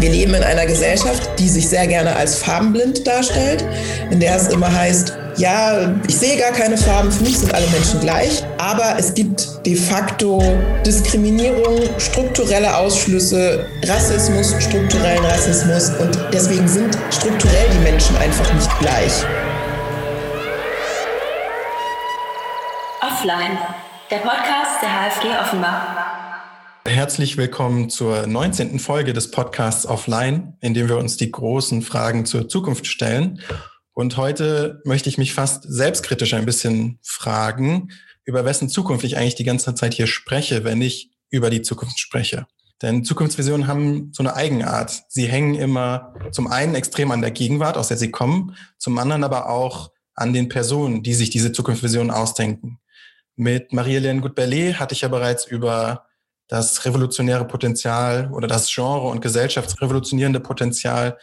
Wir leben in einer Gesellschaft, die sich sehr gerne als farbenblind darstellt, in der es immer heißt, ja, ich sehe gar keine Farben, für mich sind alle Menschen gleich, aber es gibt de facto Diskriminierung, strukturelle Ausschlüsse, Rassismus, strukturellen Rassismus und deswegen sind strukturell die Menschen einfach nicht gleich. Offline, der Podcast der HFG Offenbach. Herzlich willkommen zur 19. Folge des Podcasts Offline, in dem wir uns die großen Fragen zur Zukunft stellen. Und heute möchte ich mich fast selbstkritisch ein bisschen fragen, über wessen Zukunft ich eigentlich die ganze Zeit hier spreche, wenn ich über die Zukunft spreche. Denn Zukunftsvisionen haben so eine Eigenart. Sie hängen immer zum einen extrem an der Gegenwart, aus der sie kommen, zum anderen aber auch an den Personen, die sich diese Zukunftsvisionen ausdenken. Mit Marie-Hélène Gutberlet hatte ich ja bereits über das revolutionäre Potenzial oder das Genre- und gesellschaftsrevolutionierende Potenzial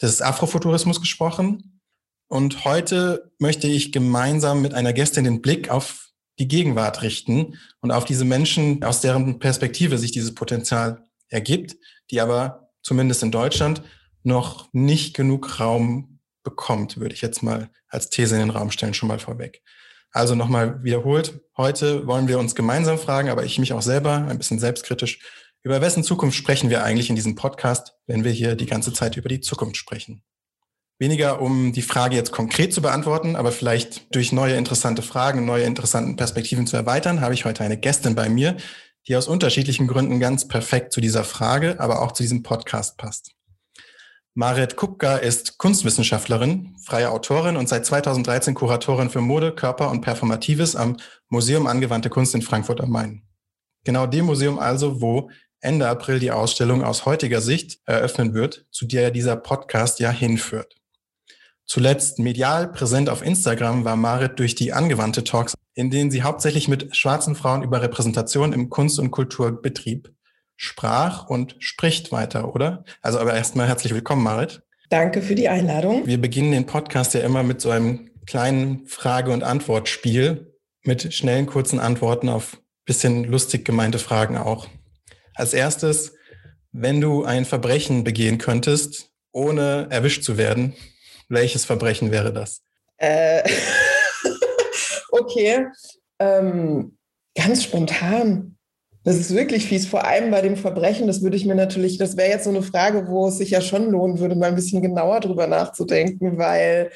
des Afrofuturismus gesprochen. Und heute möchte ich gemeinsam mit einer Gästin den Blick auf die Gegenwart richten und auf diese Menschen, aus deren Perspektive sich dieses Potenzial ergibt, die aber zumindest in Deutschland noch nicht genug Raum bekommt, würde ich jetzt mal als These in den Raum stellen, schon mal vorweg. Also nochmal wiederholt, heute wollen wir uns gemeinsam fragen, aber ich mich auch selber ein bisschen selbstkritisch, über wessen Zukunft sprechen wir eigentlich in diesem Podcast, wenn wir hier die ganze Zeit über die Zukunft sprechen. Weniger um die Frage jetzt konkret zu beantworten, aber vielleicht durch neue interessante Fragen, neue interessante Perspektiven zu erweitern, habe ich heute eine Gästin bei mir, die aus unterschiedlichen Gründen ganz perfekt zu dieser Frage, aber auch zu diesem Podcast passt. Marit Kupka ist Kunstwissenschaftlerin, freie Autorin und seit 2013 Kuratorin für Mode, Körper und Performatives am Museum Angewandte Kunst in Frankfurt am Main. Genau dem Museum also, wo Ende April die Ausstellung aus heutiger Sicht eröffnen wird, zu der dieser Podcast ja hinführt. Zuletzt medial präsent auf Instagram war Marit durch die angewandte Talks, in denen sie hauptsächlich mit schwarzen Frauen über Repräsentation im Kunst- und Kulturbetrieb sprach und spricht weiter, oder? Also aber erstmal herzlich willkommen, Marit. Danke für die Einladung. Wir beginnen den Podcast ja immer mit so einem kleinen Frage- und Antwortspiel mit schnellen, kurzen Antworten auf bisschen lustig gemeinte Fragen auch. Als erstes, wenn du ein Verbrechen begehen könntest, ohne erwischt zu werden, welches Verbrechen wäre das? Äh, okay, ähm, ganz spontan. Das ist wirklich fies, vor allem bei dem Verbrechen. Das würde ich mir natürlich, das wäre jetzt so eine Frage, wo es sich ja schon lohnen würde, mal ein bisschen genauer drüber nachzudenken, weil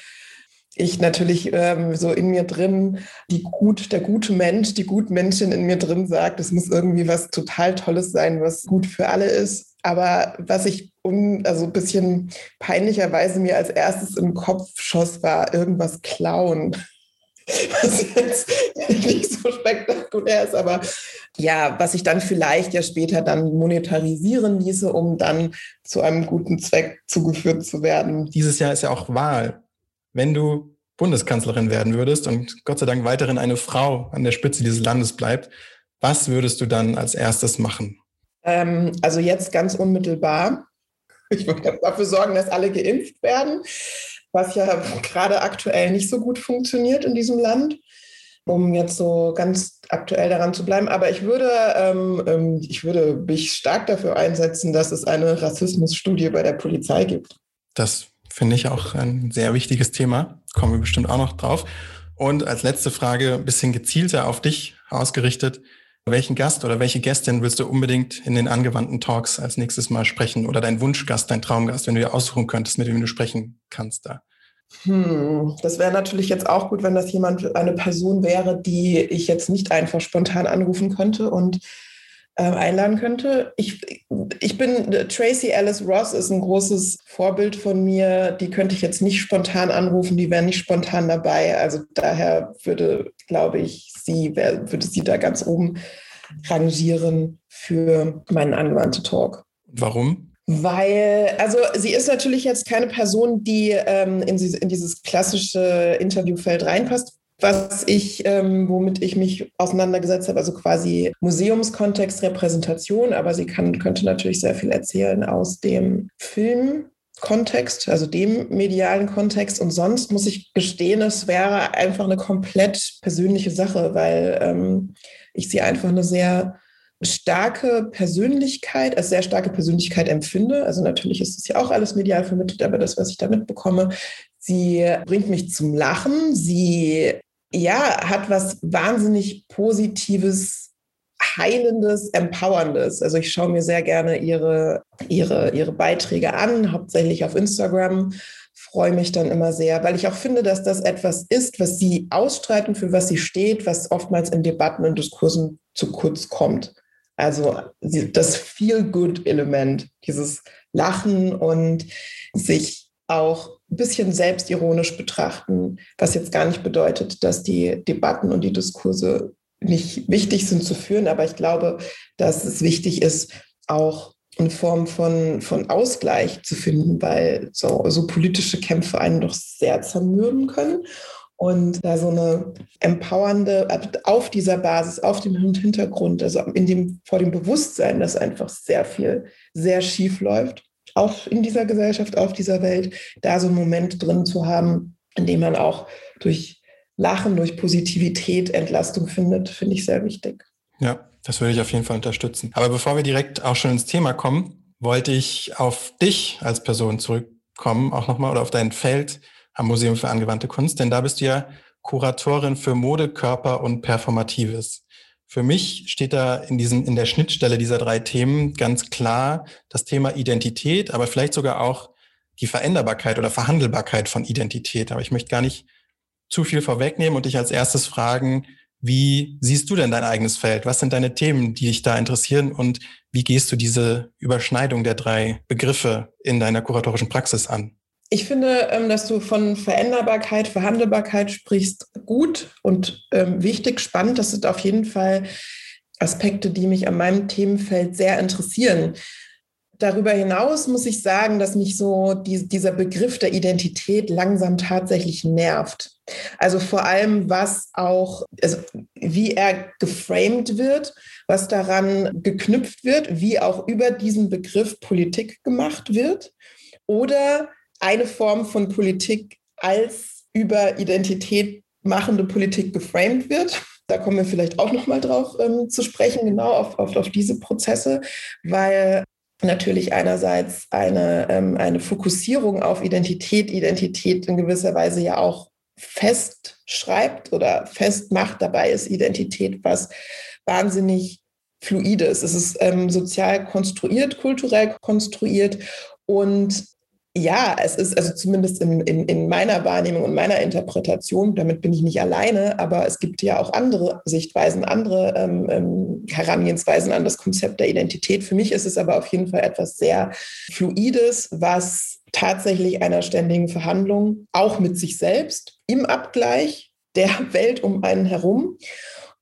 ich natürlich ähm, so in mir drin, die gut, der gute Mensch, die gute Menschin in mir drin sagt, es muss irgendwie was total Tolles sein, was gut für alle ist. Aber was ich um, also ein bisschen peinlicherweise mir als erstes im Kopf schoss, war irgendwas klauen was jetzt nicht so spektakulär ist, aber ja, was ich dann vielleicht ja später dann monetarisieren ließe, um dann zu einem guten Zweck zugeführt zu werden. Dieses Jahr ist ja auch Wahl. Wenn du Bundeskanzlerin werden würdest und Gott sei Dank weiterhin eine Frau an der Spitze dieses Landes bleibt, was würdest du dann als erstes machen? Ähm, also jetzt ganz unmittelbar. Ich würde dafür sorgen, dass alle geimpft werden was ja gerade aktuell nicht so gut funktioniert in diesem Land, um jetzt so ganz aktuell daran zu bleiben. Aber ich würde, ähm, ähm, ich würde mich stark dafür einsetzen, dass es eine Rassismusstudie bei der Polizei gibt. Das finde ich auch ein sehr wichtiges Thema. Kommen wir bestimmt auch noch drauf. Und als letzte Frage, ein bisschen gezielter auf dich ausgerichtet. Welchen Gast oder welche Gästin willst du unbedingt in den angewandten Talks als nächstes Mal sprechen? Oder dein Wunschgast, dein Traumgast, wenn du dir aussuchen könntest, mit wem du sprechen kannst da? Hm, das wäre natürlich jetzt auch gut, wenn das jemand, eine Person wäre, die ich jetzt nicht einfach spontan anrufen könnte und einladen könnte. Ich, ich bin, Tracy Alice Ross ist ein großes Vorbild von mir. Die könnte ich jetzt nicht spontan anrufen, die wäre nicht spontan dabei. Also daher würde, glaube ich, sie, wär, würde sie da ganz oben rangieren für meinen angewandten Talk. Warum? Weil, also sie ist natürlich jetzt keine Person, die ähm, in, in, dieses klassische Interviewfeld reinpasst, was ich, ähm, womit ich mich auseinandergesetzt habe, also quasi Museumskontext, Repräsentation, aber sie kann, könnte natürlich sehr viel erzählen aus dem Film. Kontext, also dem medialen Kontext. Und sonst muss ich gestehen, es wäre einfach eine komplett persönliche Sache, weil ähm, ich sie einfach eine sehr starke Persönlichkeit, als sehr starke Persönlichkeit empfinde. Also natürlich ist es ja auch alles medial vermittelt, aber das, was ich da mitbekomme, sie bringt mich zum Lachen. Sie ja, hat was wahnsinnig Positives, Heilendes, Empowerndes. Also ich schaue mir sehr gerne ihre, ihre, ihre Beiträge an, hauptsächlich auf Instagram freue mich dann immer sehr, weil ich auch finde, dass das etwas ist, was sie ausstreiten, für was sie steht, was oftmals in Debatten und Diskursen zu kurz kommt. Also das Feel-Good-Element, dieses Lachen und sich auch ein bisschen selbstironisch betrachten, was jetzt gar nicht bedeutet, dass die Debatten und die Diskurse nicht wichtig sind zu führen, aber ich glaube, dass es wichtig ist, auch eine Form von, von Ausgleich zu finden, weil so, so politische Kämpfe einen doch sehr zermürben können. Und da so eine empowernde, auf dieser Basis, auf dem Hintergrund, also in dem, vor dem Bewusstsein, dass einfach sehr viel, sehr schief läuft, auch in dieser Gesellschaft, auf dieser Welt, da so einen Moment drin zu haben, in dem man auch durch Lachen, durch Positivität Entlastung findet, finde ich sehr wichtig. Ja, das würde ich auf jeden Fall unterstützen. Aber bevor wir direkt auch schon ins Thema kommen, wollte ich auf dich als Person zurückkommen, auch nochmal, oder auf dein Feld am Museum für angewandte Kunst, denn da bist du ja Kuratorin für Mode, Körper und Performatives. Für mich steht da in diesem, in der Schnittstelle dieser drei Themen ganz klar das Thema Identität, aber vielleicht sogar auch die Veränderbarkeit oder Verhandelbarkeit von Identität. Aber ich möchte gar nicht zu viel vorwegnehmen und dich als erstes fragen, wie siehst du denn dein eigenes Feld? Was sind deine Themen, die dich da interessieren? Und wie gehst du diese Überschneidung der drei Begriffe in deiner kuratorischen Praxis an? Ich finde, ähm, dass du von Veränderbarkeit, Verhandelbarkeit sprichst, gut und ähm, wichtig, spannend. Das sind auf jeden Fall Aspekte, die mich an meinem Themenfeld sehr interessieren. Darüber hinaus muss ich sagen, dass mich so die, dieser Begriff der Identität langsam tatsächlich nervt. Also vor allem, was auch, also wie er geframed wird, was daran geknüpft wird, wie auch über diesen Begriff Politik gemacht wird oder eine Form von Politik als über Identität machende Politik geframed wird. Da kommen wir vielleicht auch noch mal drauf ähm, zu sprechen, genau auf, auf, auf diese Prozesse, weil natürlich einerseits eine, ähm, eine Fokussierung auf Identität, Identität in gewisser Weise ja auch festschreibt oder festmacht. Dabei ist Identität was wahnsinnig Fluides. Es ist ähm, sozial konstruiert, kulturell konstruiert und ja, es ist also zumindest in, in, in meiner Wahrnehmung und meiner Interpretation, damit bin ich nicht alleine, aber es gibt ja auch andere Sichtweisen, andere ähm, ähm, Herangehensweisen an das Konzept der Identität. Für mich ist es aber auf jeden Fall etwas sehr Fluides, was tatsächlich einer ständigen Verhandlung auch mit sich selbst im Abgleich der Welt um einen herum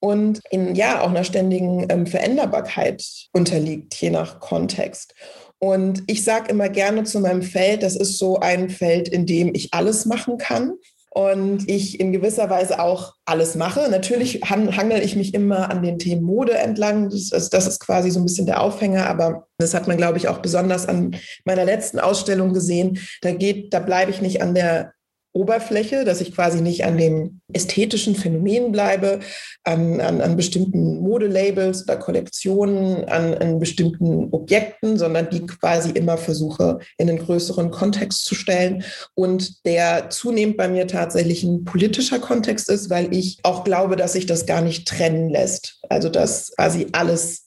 und in ja auch einer ständigen ähm, Veränderbarkeit unterliegt, je nach Kontext. Und ich sage immer gerne zu meinem Feld, das ist so ein Feld, in dem ich alles machen kann und ich in gewisser Weise auch alles mache. Natürlich hangel ich mich immer an den Themen Mode entlang. Das, also das ist quasi so ein bisschen der Aufhänger, aber das hat man, glaube ich, auch besonders an meiner letzten Ausstellung gesehen. Da geht, da bleibe ich nicht an der Oberfläche, dass ich quasi nicht an dem ästhetischen Phänomen bleibe, an, an, an bestimmten Modelabels oder Kollektionen, an, an bestimmten Objekten, sondern die quasi immer versuche in einen größeren Kontext zu stellen und der zunehmend bei mir tatsächlich ein politischer Kontext ist, weil ich auch glaube, dass sich das gar nicht trennen lässt. Also dass quasi alles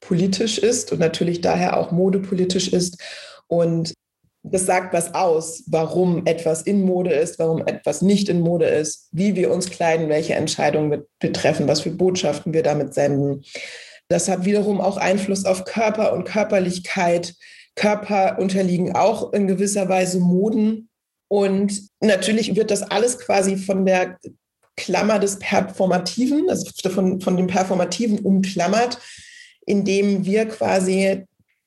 politisch ist und natürlich daher auch modepolitisch ist. Und das sagt was aus, warum etwas in Mode ist, warum etwas nicht in Mode ist, wie wir uns kleiden, welche Entscheidungen wir treffen, was für Botschaften wir damit senden. Das hat wiederum auch Einfluss auf Körper und Körperlichkeit. Körper unterliegen auch in gewisser Weise Moden. Und natürlich wird das alles quasi von der Klammer des Performativen, also von, von dem Performativen umklammert, indem wir quasi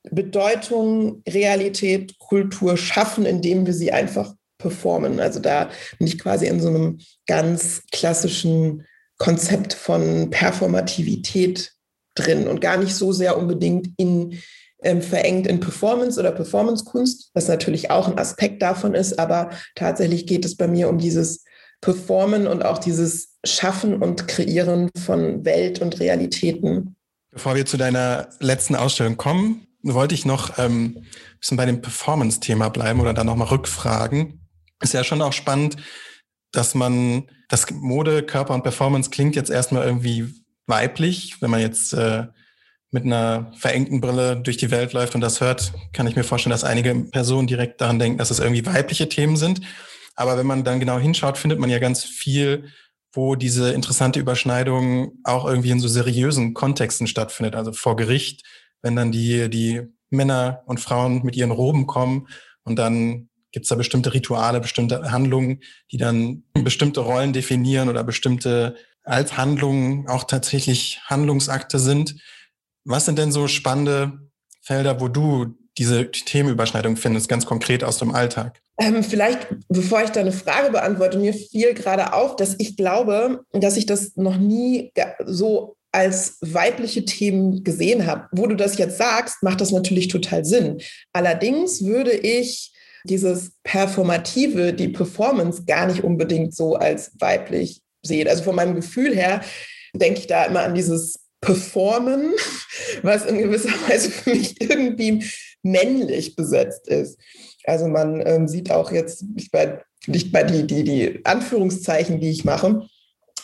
Bedeutung, Realität, Kultur schaffen, indem wir sie einfach performen. Also da bin ich quasi in so einem ganz klassischen Konzept von Performativität drin und gar nicht so sehr unbedingt in ähm, verengt in Performance oder Performancekunst, was natürlich auch ein Aspekt davon ist, aber tatsächlich geht es bei mir um dieses Performen und auch dieses Schaffen und Kreieren von Welt und Realitäten Bevor wir zu deiner letzten Ausstellung kommen, wollte ich noch ähm, ein bisschen bei dem Performance-Thema bleiben oder dann nochmal rückfragen. Ist ja schon auch spannend, dass man, das Mode, Körper und Performance klingt jetzt erstmal irgendwie weiblich. Wenn man jetzt äh, mit einer verengten Brille durch die Welt läuft und das hört, kann ich mir vorstellen, dass einige Personen direkt daran denken, dass es irgendwie weibliche Themen sind. Aber wenn man dann genau hinschaut, findet man ja ganz viel, wo diese interessante Überschneidung auch irgendwie in so seriösen Kontexten stattfindet. Also vor Gericht, wenn dann die, die Männer und Frauen mit ihren Roben kommen und dann gibt es da bestimmte Rituale, bestimmte Handlungen, die dann bestimmte Rollen definieren oder bestimmte als Handlungen auch tatsächlich Handlungsakte sind. Was sind denn so spannende Felder, wo du diese Themenüberschneidung findest, ganz konkret aus dem Alltag? Ähm, vielleicht, bevor ich deine Frage beantworte, mir fiel gerade auf, dass ich glaube, dass ich das noch nie so als weibliche Themen gesehen habe. Wo du das jetzt sagst, macht das natürlich total Sinn. Allerdings würde ich dieses Performative, die Performance gar nicht unbedingt so als weiblich sehen. Also von meinem Gefühl her denke ich da immer an dieses Performen, was in gewisser Weise für mich irgendwie männlich besetzt ist. Also man ähm, sieht auch jetzt, ich bei, nicht bei die, die, die Anführungszeichen, die ich mache,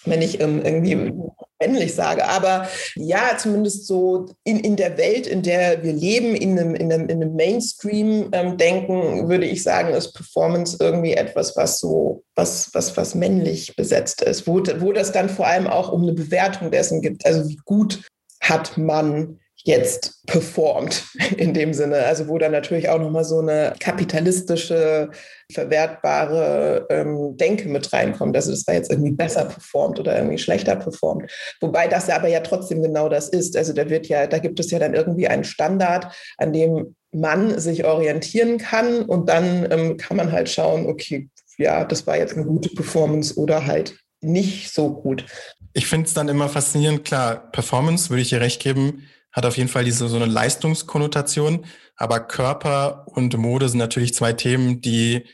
wenn ich ähm, irgendwie männlich sage. Aber ja, zumindest so in, in der Welt, in der wir leben, in einem, in einem, in einem Mainstream-Denken, ähm, würde ich sagen, ist Performance irgendwie etwas, was so, was, was, was männlich besetzt ist, wo, wo das dann vor allem auch um eine Bewertung dessen gibt. Also wie gut hat man jetzt performt in dem Sinne. Also wo dann natürlich auch nochmal so eine kapitalistische, verwertbare ähm, Denke mit reinkommt. Also das war jetzt irgendwie besser performt oder irgendwie schlechter performt. Wobei das ja aber ja trotzdem genau das ist. Also da wird ja, da gibt es ja dann irgendwie einen Standard, an dem man sich orientieren kann und dann ähm, kann man halt schauen, okay, ja, das war jetzt eine gute Performance oder halt nicht so gut. Ich finde es dann immer faszinierend, klar, Performance würde ich dir recht geben, hat auf jeden Fall diese so eine Leistungskonnotation. Aber Körper und Mode sind natürlich zwei Themen, die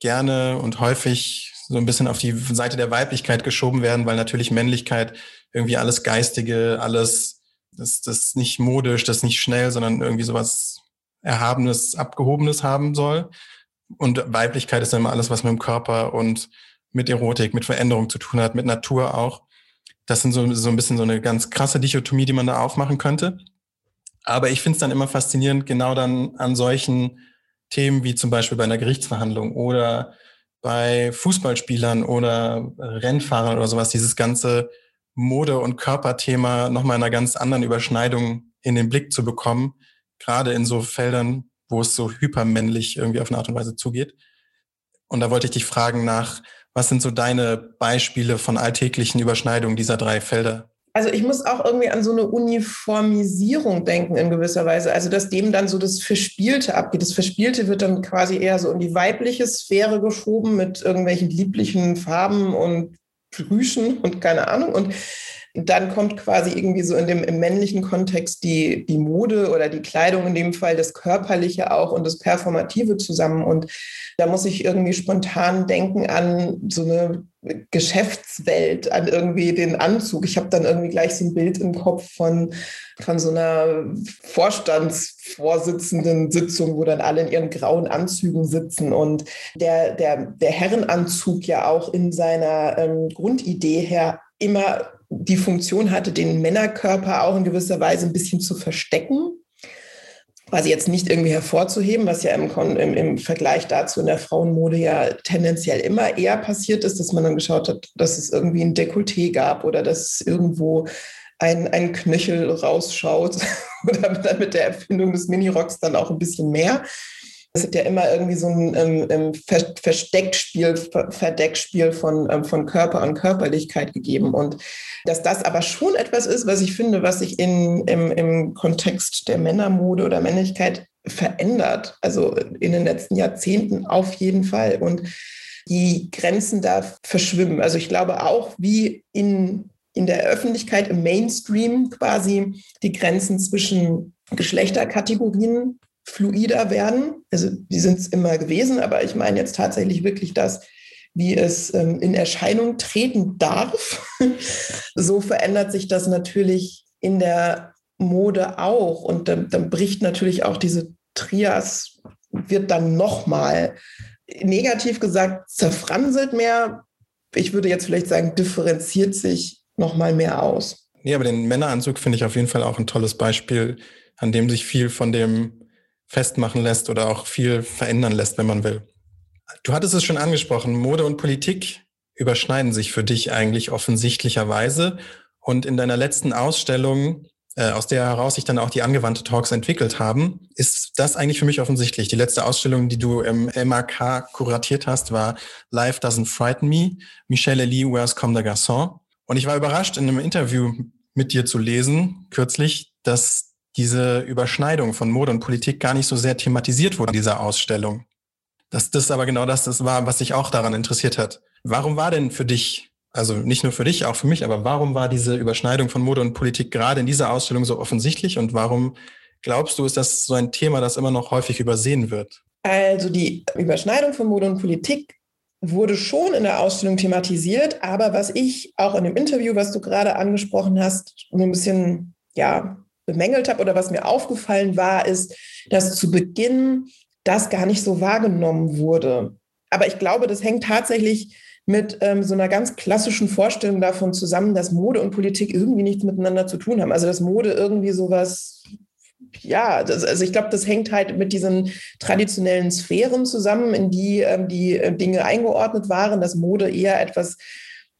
gerne und häufig so ein bisschen auf die Seite der Weiblichkeit geschoben werden, weil natürlich Männlichkeit irgendwie alles Geistige, alles, das, das nicht modisch, das nicht schnell, sondern irgendwie sowas Erhabenes, Abgehobenes haben soll. Und Weiblichkeit ist dann immer alles, was mit dem Körper und mit Erotik, mit Veränderung zu tun hat, mit Natur auch. Das sind so, so ein bisschen so eine ganz krasse Dichotomie, die man da aufmachen könnte. Aber ich finde es dann immer faszinierend, genau dann an solchen Themen wie zum Beispiel bei einer Gerichtsverhandlung oder bei Fußballspielern oder Rennfahrern oder sowas, dieses ganze Mode- und Körperthema nochmal in einer ganz anderen Überschneidung in den Blick zu bekommen, gerade in so Feldern, wo es so hypermännlich irgendwie auf eine Art und Weise zugeht. Und da wollte ich dich fragen nach, was sind so deine Beispiele von alltäglichen Überschneidungen dieser drei Felder? Also ich muss auch irgendwie an so eine Uniformisierung denken in gewisser Weise. Also dass dem dann so das Verspielte abgeht. Das Verspielte wird dann quasi eher so in die weibliche Sphäre geschoben mit irgendwelchen lieblichen Farben und Rüschen und keine Ahnung. Und dann kommt quasi irgendwie so in dem im männlichen Kontext die, die Mode oder die Kleidung in dem Fall, das Körperliche auch und das Performative zusammen. Und da muss ich irgendwie spontan denken an so eine Geschäftswelt, an irgendwie den Anzug. Ich habe dann irgendwie gleich so ein Bild im Kopf von, von so einer Vorstandsvorsitzenden Sitzung, wo dann alle in ihren grauen Anzügen sitzen und der, der, der Herrenanzug ja auch in seiner ähm, Grundidee her immer die Funktion hatte, den Männerkörper auch in gewisser Weise ein bisschen zu verstecken quasi jetzt nicht irgendwie hervorzuheben, was ja im, im, im, Vergleich dazu in der Frauenmode ja tendenziell immer eher passiert ist, dass man dann geschaut hat, dass es irgendwie ein Dekolleté gab oder dass irgendwo ein, ein Knöchel rausschaut oder mit der Erfindung des Minirocks dann auch ein bisschen mehr. Es hat ja immer irgendwie so ein ähm, ähm Versteckspiel, Verdeckspiel von, ähm, von Körper und Körperlichkeit gegeben. Und dass das aber schon etwas ist, was ich finde, was sich in, im, im Kontext der Männermode oder Männlichkeit verändert. Also in den letzten Jahrzehnten auf jeden Fall. Und die Grenzen da verschwimmen. Also ich glaube auch, wie in, in der Öffentlichkeit, im Mainstream quasi die Grenzen zwischen Geschlechterkategorien fluider werden. Also die sind es immer gewesen, aber ich meine jetzt tatsächlich wirklich das, wie es ähm, in Erscheinung treten darf. so verändert sich das natürlich in der Mode auch. Und dann, dann bricht natürlich auch diese Trias, wird dann nochmal negativ gesagt zerfranselt mehr. Ich würde jetzt vielleicht sagen, differenziert sich nochmal mehr aus. Nee, aber den Männeranzug finde ich auf jeden Fall auch ein tolles Beispiel, an dem sich viel von dem festmachen lässt oder auch viel verändern lässt, wenn man will. Du hattest es schon angesprochen, Mode und Politik überschneiden sich für dich eigentlich offensichtlicherweise. Und in deiner letzten Ausstellung, äh, aus der heraus sich dann auch die angewandte Talks entwickelt haben, ist das eigentlich für mich offensichtlich. Die letzte Ausstellung, die du im MAK kuratiert hast, war Life Doesn't Frighten Me, Michelle Elie, Where's Comme der Garçon. Und ich war überrascht, in einem Interview mit dir zu lesen, kürzlich, dass diese Überschneidung von Mode und Politik gar nicht so sehr thematisiert wurde in dieser Ausstellung. Dass das aber genau das, war, was sich auch daran interessiert hat. Warum war denn für dich, also nicht nur für dich, auch für mich, aber warum war diese Überschneidung von Mode und Politik gerade in dieser Ausstellung so offensichtlich und warum glaubst du, ist das so ein Thema, das immer noch häufig übersehen wird? Also die Überschneidung von Mode und Politik wurde schon in der Ausstellung thematisiert, aber was ich auch in dem Interview, was du gerade angesprochen hast, so ein bisschen ja, bemängelt habe oder was mir aufgefallen war, ist, dass zu Beginn das gar nicht so wahrgenommen wurde. Aber ich glaube, das hängt tatsächlich mit ähm, so einer ganz klassischen Vorstellung davon zusammen, dass Mode und Politik irgendwie nichts miteinander zu tun haben. Also dass Mode irgendwie sowas ja, das, also ich glaube, das hängt halt mit diesen traditionellen Sphären zusammen, in die ähm, die äh, Dinge eingeordnet waren, dass Mode eher etwas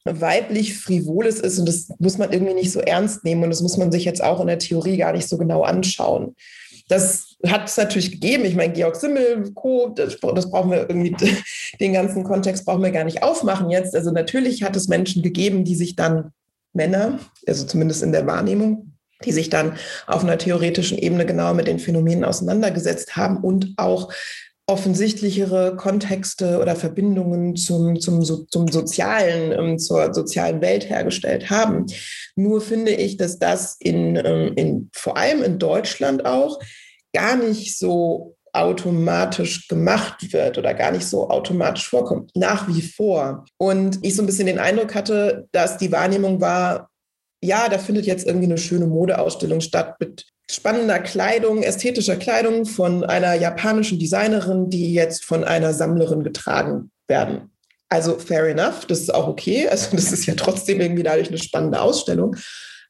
weiblich frivoles ist und das muss man irgendwie nicht so ernst nehmen und das muss man sich jetzt auch in der Theorie gar nicht so genau anschauen. Das hat es natürlich gegeben. Ich meine, Georg Simmel, Co., das, das, brauchen wir irgendwie, den ganzen Kontext brauchen wir gar nicht aufmachen jetzt. Also natürlich hat es Menschen gegeben, die sich dann Männer, also zumindest in der Wahrnehmung, die sich dann auf einer theoretischen Ebene genau mit den Phänomenen auseinandergesetzt haben und auch offensichtlichere Kontexte oder Verbindungen zum, zum, zum sozialen, ähm, zur sozialen Welt hergestellt haben. Nur finde ich, dass das in, ähm, in, vor allem in Deutschland auch gar nicht so automatisch gemacht wird oder gar nicht so automatisch vorkommt, nach wie vor. Und ich so ein bisschen den Eindruck hatte, dass die Wahrnehmung war, ja, da findet jetzt irgendwie eine schöne Modeausstellung statt mit spannender Kleidung, ästhetischer Kleidung von einer japanischen Designerin, die jetzt von einer Sammlerin getragen werden. Also fair enough, das ist auch okay. Also das ist ja trotzdem irgendwie dadurch eine spannende Ausstellung.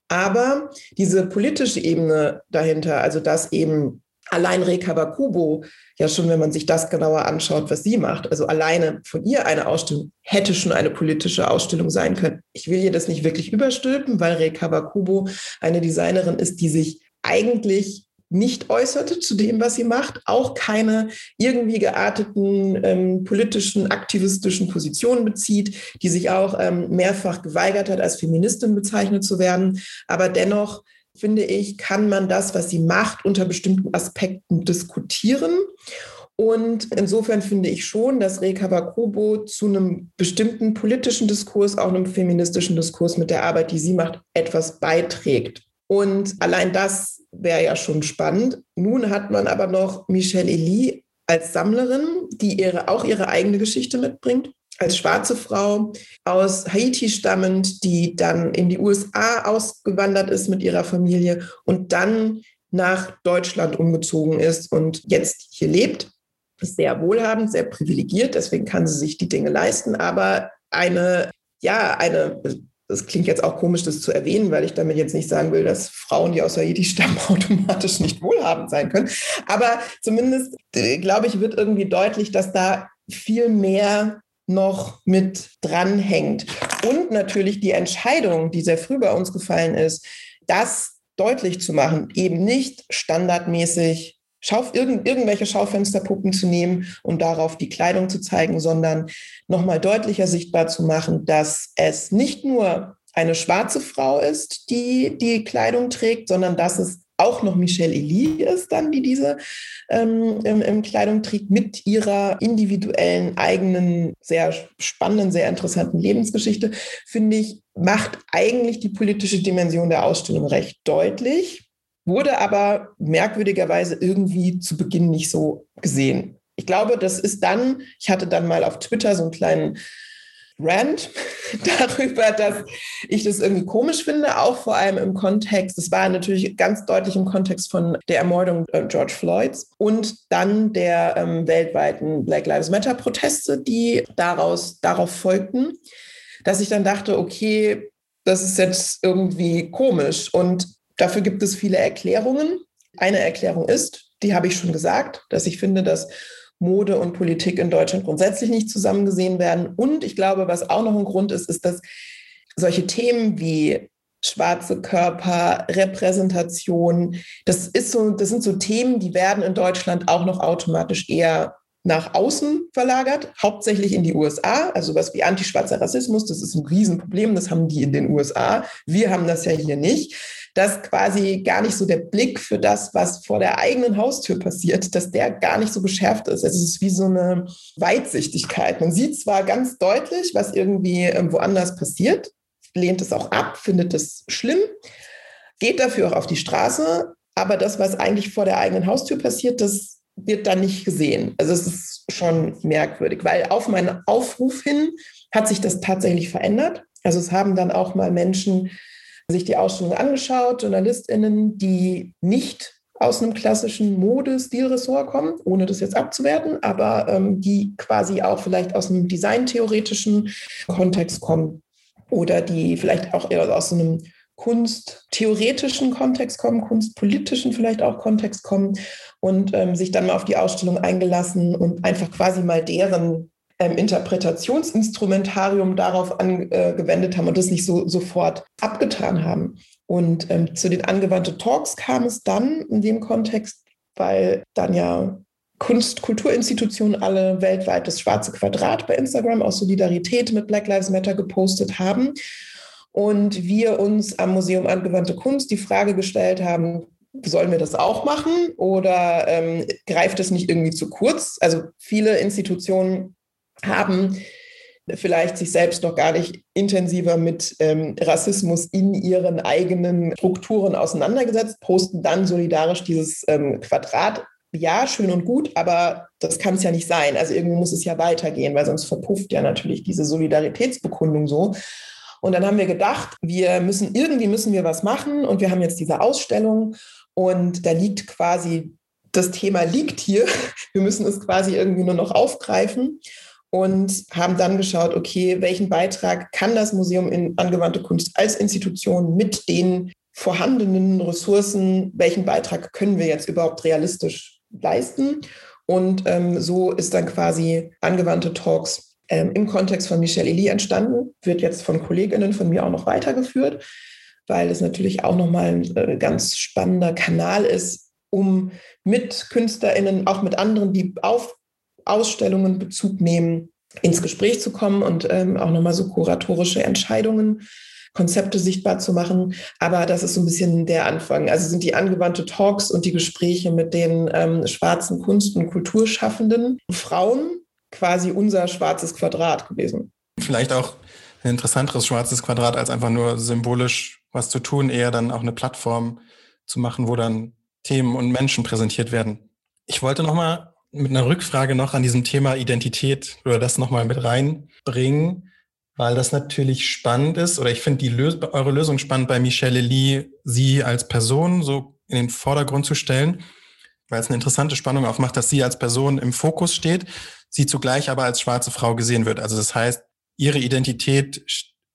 Aber diese politische Ebene dahinter, also dass eben allein Reka Bakubo, ja schon, wenn man sich das genauer anschaut, was sie macht, also alleine von ihr eine Ausstellung hätte schon eine politische Ausstellung sein können. Ich will ihr das nicht wirklich überstülpen, weil Reka Bakubo eine Designerin ist, die sich eigentlich nicht äußerte zu dem, was sie macht, auch keine irgendwie gearteten ähm, politischen, aktivistischen Positionen bezieht, die sich auch ähm, mehrfach geweigert hat, als Feministin bezeichnet zu werden, aber dennoch finde ich, kann man das, was sie macht, unter bestimmten Aspekten diskutieren. Und insofern finde ich schon, dass Reka Wakobo zu einem bestimmten politischen Diskurs, auch einem feministischen Diskurs mit der Arbeit, die sie macht, etwas beiträgt. Und allein das wäre ja schon spannend. Nun hat man aber noch Michelle Elie als Sammlerin, die ihre, auch ihre eigene Geschichte mitbringt als schwarze Frau aus Haiti stammend, die dann in die USA ausgewandert ist mit ihrer Familie und dann nach Deutschland umgezogen ist und jetzt hier lebt. Sehr wohlhabend, sehr privilegiert, deswegen kann sie sich die Dinge leisten, aber eine, ja, eine, das klingt jetzt auch komisch, das zu erwähnen, weil ich damit jetzt nicht sagen will, dass Frauen, die aus Haiti stammen, automatisch nicht wohlhabend sein können. Aber zumindest, äh, glaube ich, wird irgendwie deutlich, dass da viel mehr noch mit dranhängt. Und natürlich die Entscheidung, die sehr früh bei uns gefallen ist, das deutlich zu machen, eben nicht standardmäßig Schauf, irgend, irgendwelche Schaufensterpuppen zu nehmen und darauf die Kleidung zu zeigen, sondern nochmal deutlicher sichtbar zu machen, dass es nicht nur eine schwarze Frau ist, die die Kleidung trägt, sondern dass es auch noch Michelle Elie ist dann, die diese ähm, im, im Kleidung trägt, mit ihrer individuellen, eigenen, sehr spannenden, sehr interessanten Lebensgeschichte, finde ich, macht eigentlich die politische Dimension der Ausstellung recht deutlich, wurde aber merkwürdigerweise irgendwie zu Beginn nicht so gesehen. Ich glaube, das ist dann, ich hatte dann mal auf Twitter so einen kleinen Rant darüber, dass ich das irgendwie komisch finde, auch vor allem im Kontext, das war natürlich ganz deutlich im Kontext von der Ermordung äh, George Floyds und dann der ähm, weltweiten Black Lives Matter Proteste, die daraus, darauf folgten, dass ich dann dachte, okay, das ist jetzt irgendwie komisch und dafür gibt es viele Erklärungen. Eine Erklärung ist, die habe ich schon gesagt, dass ich finde, dass Mode und Politik in Deutschland grundsätzlich nicht zusammen gesehen werden. Und ich glaube, was auch noch ein Grund ist, ist, dass solche Themen wie schwarze Körper, Repräsentation, das ist so, das sind so Themen, die werden in Deutschland auch noch automatisch eher nach außen verlagert, hauptsächlich in die USA. Also was wie antischwarzer Rassismus, das ist ein Riesenproblem, das haben die in den USA. Wir haben das ja hier nicht dass quasi gar nicht so der Blick für das, was vor der eigenen Haustür passiert, dass der gar nicht so geschärft ist. Es ist wie so eine Weitsichtigkeit. Man sieht zwar ganz deutlich, was irgendwie ähm, woanders passiert, lehnt es auch ab, findet es schlimm, geht dafür auch auf die Straße, aber das, was eigentlich vor der eigenen Haustür passiert, das wird dann nicht gesehen. Also es ist schon merkwürdig, weil auf meinen Aufruf hin hat sich das tatsächlich verändert. Also es haben dann auch mal Menschen sich die Ausstellung angeschaut, JournalistInnen, die nicht aus einem klassischen Modestilressort kommen, ohne das jetzt abzuwerten, aber ähm, die quasi auch vielleicht aus einem designtheoretischen Kontext kommen oder die vielleicht auch eher aus einem kunsttheoretischen Kontext kommen, kunstpolitischen vielleicht auch Kontext kommen und ähm, sich dann mal auf die Ausstellung eingelassen und einfach quasi mal deren ähm, Interpretationsinstrumentarium darauf angewendet haben und das nicht so sofort abgetan haben. Und ähm, zu den angewandten Talks kam es dann in dem Kontext, weil dann ja Kunst, Kulturinstitutionen alle weltweit das schwarze Quadrat bei Instagram aus Solidarität mit Black Lives Matter gepostet haben. Und wir uns am Museum Angewandte Kunst die Frage gestellt haben, sollen wir das auch machen oder ähm, greift es nicht irgendwie zu kurz? Also viele Institutionen haben vielleicht sich selbst noch gar nicht intensiver mit ähm, Rassismus in ihren eigenen Strukturen auseinandergesetzt, posten dann solidarisch dieses ähm, Quadrat. Ja, schön und gut, aber das kann es ja nicht sein. Also irgendwie muss es ja weitergehen, weil sonst verpufft ja natürlich diese Solidaritätsbekundung so. Und dann haben wir gedacht, wir müssen irgendwie müssen wir was machen und wir haben jetzt diese Ausstellung und da liegt quasi das Thema liegt hier. Wir müssen es quasi irgendwie nur noch aufgreifen und haben dann geschaut, okay, welchen Beitrag kann das Museum in angewandte Kunst als Institution mit den vorhandenen Ressourcen, welchen Beitrag können wir jetzt überhaupt realistisch leisten? Und ähm, so ist dann quasi angewandte Talks ähm, im Kontext von Michelle Elie entstanden, wird jetzt von Kolleginnen von mir auch noch weitergeführt, weil es natürlich auch nochmal ein äh, ganz spannender Kanal ist, um mit KünstlerInnen, auch mit anderen, die auf Ausstellungen Bezug nehmen, ins Gespräch zu kommen und ähm, auch nochmal so kuratorische Entscheidungen, Konzepte sichtbar zu machen. Aber das ist so ein bisschen der Anfang. Also sind die angewandte Talks und die Gespräche mit den ähm, schwarzen Kunst- und Kulturschaffenden Frauen quasi unser schwarzes Quadrat gewesen. Vielleicht auch ein interessanteres schwarzes Quadrat als einfach nur symbolisch was zu tun, eher dann auch eine Plattform zu machen, wo dann Themen und Menschen präsentiert werden. Ich wollte nochmal mit einer Rückfrage noch an diesem Thema Identität oder das nochmal mit reinbringen, weil das natürlich spannend ist oder ich finde die Lös eure Lösung spannend bei Michelle Lee, sie als Person so in den Vordergrund zu stellen, weil es eine interessante Spannung aufmacht, dass sie als Person im Fokus steht, sie zugleich aber als schwarze Frau gesehen wird. Also das heißt, ihre Identität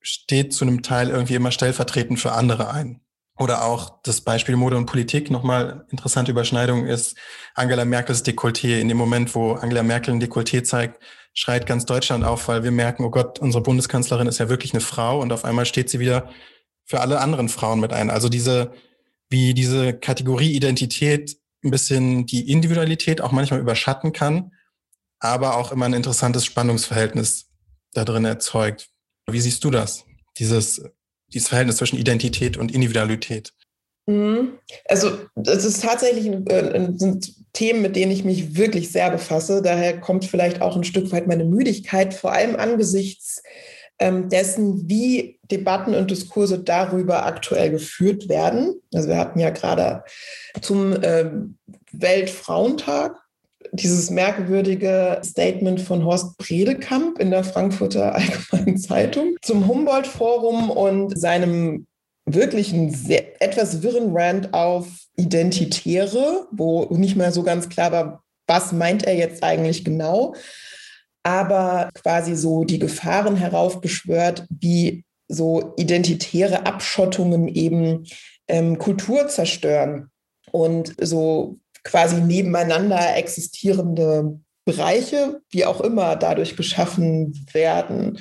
steht zu einem Teil irgendwie immer stellvertretend für andere ein. Oder auch das Beispiel Mode und Politik, nochmal interessante Überschneidung ist Angela Merkels Dekolleté. In dem Moment, wo Angela Merkel ein Dekolleté zeigt, schreit ganz Deutschland auf, weil wir merken, oh Gott, unsere Bundeskanzlerin ist ja wirklich eine Frau und auf einmal steht sie wieder für alle anderen Frauen mit ein. Also diese, wie diese Kategorie Identität ein bisschen die Individualität auch manchmal überschatten kann, aber auch immer ein interessantes Spannungsverhältnis da drin erzeugt. Wie siehst du das? Dieses dieses Verhältnis zwischen Identität und Individualität? Mhm. Also das ist tatsächlich ein, äh, sind Themen, mit denen ich mich wirklich sehr befasse. Daher kommt vielleicht auch ein Stück weit meine Müdigkeit, vor allem angesichts ähm, dessen, wie Debatten und Diskurse darüber aktuell geführt werden. Also wir hatten ja gerade zum ähm, Weltfrauentag dieses merkwürdige Statement von Horst Bredekamp in der Frankfurter Allgemeinen Zeitung zum Humboldt-Forum und seinem wirklichen sehr, etwas wirren Rant auf Identitäre, wo nicht mehr so ganz klar war, was meint er jetzt eigentlich genau, aber quasi so die Gefahren heraufbeschwört, wie so identitäre Abschottungen eben ähm, Kultur zerstören und so quasi nebeneinander existierende Bereiche, wie auch immer, dadurch geschaffen werden.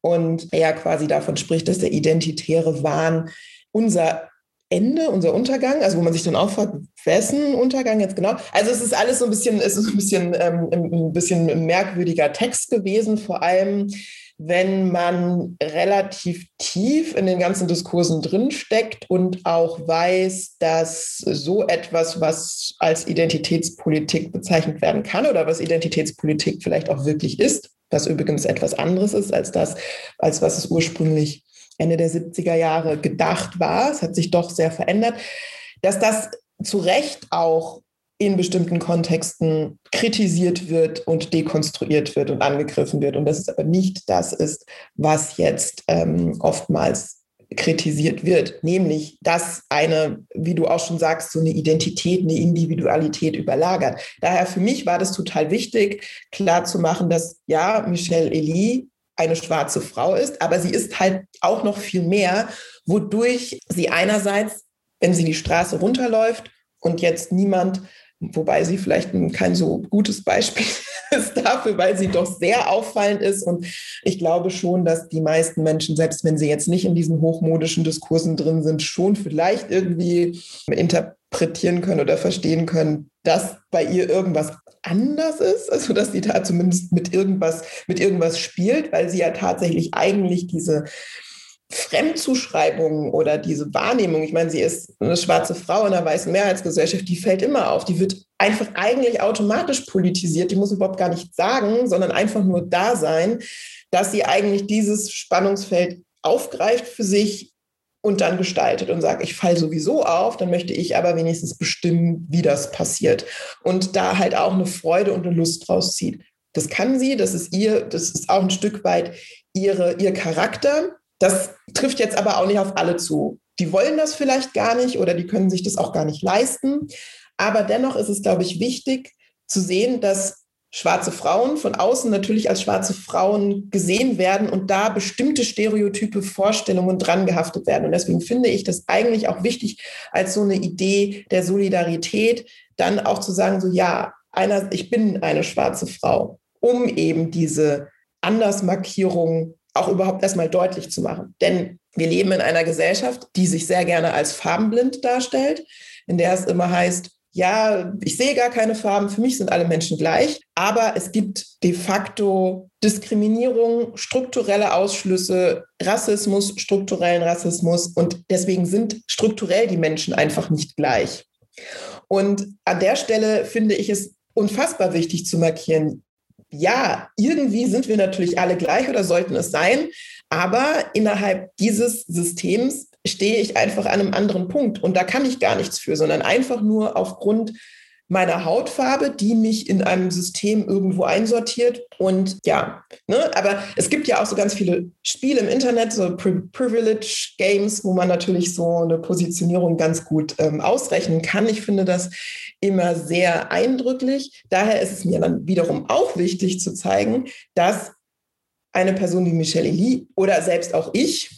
Und er quasi davon spricht, dass der identitäre Wahn unser Ende, unser Untergang, also wo man sich dann auch fragt, wessen Untergang jetzt genau? Also es ist alles so ein bisschen, es ist ein bisschen, ähm, ein bisschen merkwürdiger Text gewesen, vor allem wenn man relativ tief in den ganzen Diskursen drinsteckt und auch weiß, dass so etwas, was als Identitätspolitik bezeichnet werden kann oder was Identitätspolitik vielleicht auch wirklich ist, was übrigens etwas anderes ist als das, als was es ursprünglich Ende der 70er Jahre gedacht war. Es hat sich doch sehr verändert, dass das zu Recht auch in bestimmten Kontexten kritisiert wird und dekonstruiert wird und angegriffen wird. Und dass es aber nicht das ist, was jetzt ähm, oftmals kritisiert wird, nämlich dass eine, wie du auch schon sagst, so eine Identität, eine Individualität überlagert. Daher für mich war das total wichtig, klarzumachen, dass ja, Michelle Elie eine schwarze Frau ist, aber sie ist halt auch noch viel mehr, wodurch sie einerseits, wenn sie die Straße runterläuft und jetzt niemand wobei sie vielleicht kein so gutes Beispiel ist dafür, weil sie doch sehr auffallend ist. Und ich glaube schon, dass die meisten Menschen, selbst wenn sie jetzt nicht in diesen hochmodischen Diskursen drin sind, schon vielleicht irgendwie interpretieren können oder verstehen können, dass bei ihr irgendwas anders ist, also dass sie da zumindest mit irgendwas, mit irgendwas spielt, weil sie ja tatsächlich eigentlich diese Fremdzuschreibungen oder diese Wahrnehmung, ich meine, sie ist eine schwarze Frau in einer weißen Mehrheitsgesellschaft, die fällt immer auf. Die wird einfach eigentlich automatisch politisiert. Die muss überhaupt gar nicht sagen, sondern einfach nur da sein, dass sie eigentlich dieses Spannungsfeld aufgreift für sich und dann gestaltet und sagt, ich falle sowieso auf, dann möchte ich aber wenigstens bestimmen, wie das passiert. Und da halt auch eine Freude und eine Lust draus zieht. Das kann sie, das ist ihr, das ist auch ein Stück weit ihre, ihr Charakter das trifft jetzt aber auch nicht auf alle zu. Die wollen das vielleicht gar nicht oder die können sich das auch gar nicht leisten. Aber dennoch ist es, glaube ich, wichtig zu sehen, dass schwarze Frauen von außen natürlich als schwarze Frauen gesehen werden und da bestimmte stereotype Vorstellungen dran gehaftet werden. Und deswegen finde ich das eigentlich auch wichtig, als so eine Idee der Solidarität dann auch zu sagen, so ja, einer, ich bin eine schwarze Frau, um eben diese Andersmarkierung auch überhaupt erstmal deutlich zu machen. Denn wir leben in einer Gesellschaft, die sich sehr gerne als farbenblind darstellt, in der es immer heißt, ja, ich sehe gar keine Farben, für mich sind alle Menschen gleich, aber es gibt de facto Diskriminierung, strukturelle Ausschlüsse, Rassismus, strukturellen Rassismus und deswegen sind strukturell die Menschen einfach nicht gleich. Und an der Stelle finde ich es unfassbar wichtig zu markieren, ja, irgendwie sind wir natürlich alle gleich oder sollten es sein, aber innerhalb dieses Systems stehe ich einfach an einem anderen Punkt. Und da kann ich gar nichts für, sondern einfach nur aufgrund meiner Hautfarbe, die mich in einem System irgendwo einsortiert. Und ja, ne, aber es gibt ja auch so ganz viele Spiele im Internet, so Pri Privilege Games, wo man natürlich so eine Positionierung ganz gut ähm, ausrechnen kann. Ich finde das immer sehr eindrücklich. Daher ist es mir dann wiederum auch wichtig zu zeigen, dass eine Person wie Michelle Elie oder selbst auch ich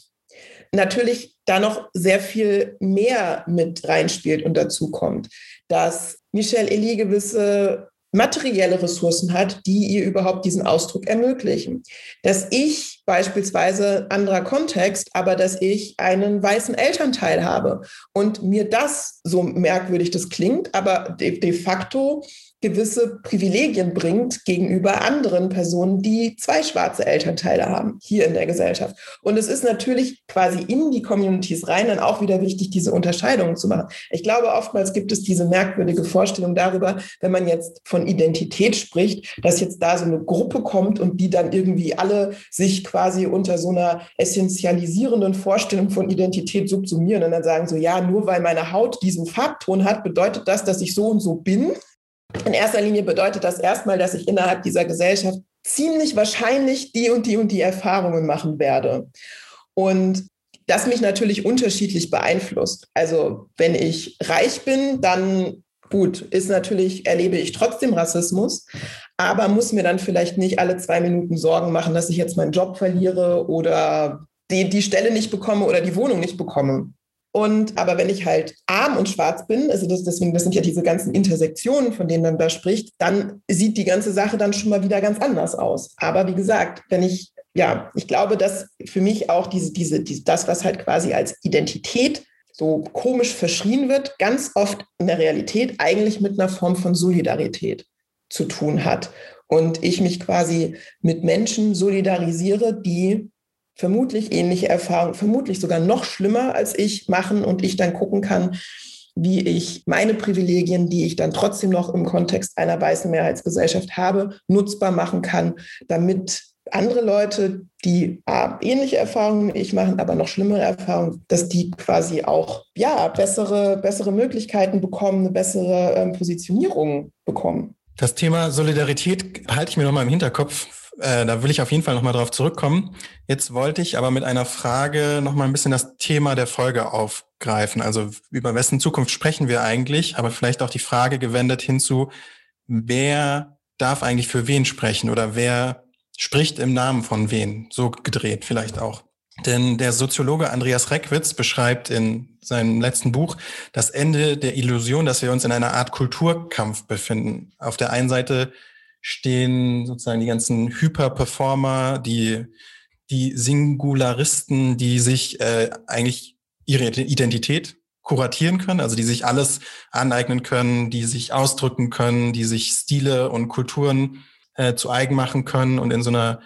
natürlich da noch sehr viel mehr mit reinspielt und dazu kommt, dass Michelle Elie gewisse materielle Ressourcen hat, die ihr überhaupt diesen Ausdruck ermöglichen. Dass ich beispielsweise anderer Kontext, aber dass ich einen weißen Elternteil habe und mir das so merkwürdig das klingt, aber de, de facto gewisse Privilegien bringt gegenüber anderen Personen, die zwei schwarze Elternteile haben hier in der Gesellschaft. Und es ist natürlich quasi in die Communities rein dann auch wieder wichtig, diese Unterscheidungen zu machen. Ich glaube, oftmals gibt es diese merkwürdige Vorstellung darüber, wenn man jetzt von Identität spricht, dass jetzt da so eine Gruppe kommt und die dann irgendwie alle sich quasi unter so einer essentialisierenden Vorstellung von Identität subsumieren und dann sagen so, ja, nur weil meine Haut diesen Farbton hat, bedeutet das, dass ich so und so bin. In erster Linie bedeutet das erstmal, dass ich innerhalb dieser Gesellschaft ziemlich wahrscheinlich die und die und die Erfahrungen machen werde. Und das mich natürlich unterschiedlich beeinflusst. Also wenn ich reich bin, dann gut, ist natürlich, erlebe ich trotzdem Rassismus, aber muss mir dann vielleicht nicht alle zwei Minuten Sorgen machen, dass ich jetzt meinen Job verliere oder die, die Stelle nicht bekomme oder die Wohnung nicht bekomme. Und aber wenn ich halt arm und schwarz bin, also das, deswegen, das sind ja diese ganzen Intersektionen, von denen man da spricht, dann sieht die ganze Sache dann schon mal wieder ganz anders aus. Aber wie gesagt, wenn ich, ja, ich glaube, dass für mich auch diese, diese, diese das, was halt quasi als Identität so komisch verschrien wird, ganz oft in der Realität eigentlich mit einer Form von Solidarität zu tun hat. Und ich mich quasi mit Menschen solidarisiere, die vermutlich ähnliche Erfahrungen, vermutlich sogar noch schlimmer als ich machen und ich dann gucken kann, wie ich meine Privilegien, die ich dann trotzdem noch im Kontext einer weißen Mehrheitsgesellschaft habe, nutzbar machen kann, damit andere Leute, die ähnliche Erfahrungen wie ich machen, aber noch schlimmere Erfahrungen, dass die quasi auch ja, bessere, bessere Möglichkeiten bekommen, eine bessere ähm, Positionierung bekommen. Das Thema Solidarität halte ich mir nochmal im Hinterkopf äh, da will ich auf jeden Fall nochmal drauf zurückkommen. Jetzt wollte ich aber mit einer Frage nochmal ein bisschen das Thema der Folge aufgreifen. Also über wessen Zukunft sprechen wir eigentlich, aber vielleicht auch die Frage gewendet hinzu, wer darf eigentlich für wen sprechen oder wer spricht im Namen von wen? So gedreht vielleicht auch. Denn der Soziologe Andreas Reckwitz beschreibt in seinem letzten Buch das Ende der Illusion, dass wir uns in einer Art Kulturkampf befinden. Auf der einen Seite stehen sozusagen die ganzen Hyperperformer, die, die Singularisten, die sich äh, eigentlich ihre Identität kuratieren können, also die sich alles aneignen können, die sich ausdrücken können, die sich Stile und Kulturen äh, zu eigen machen können und in so einer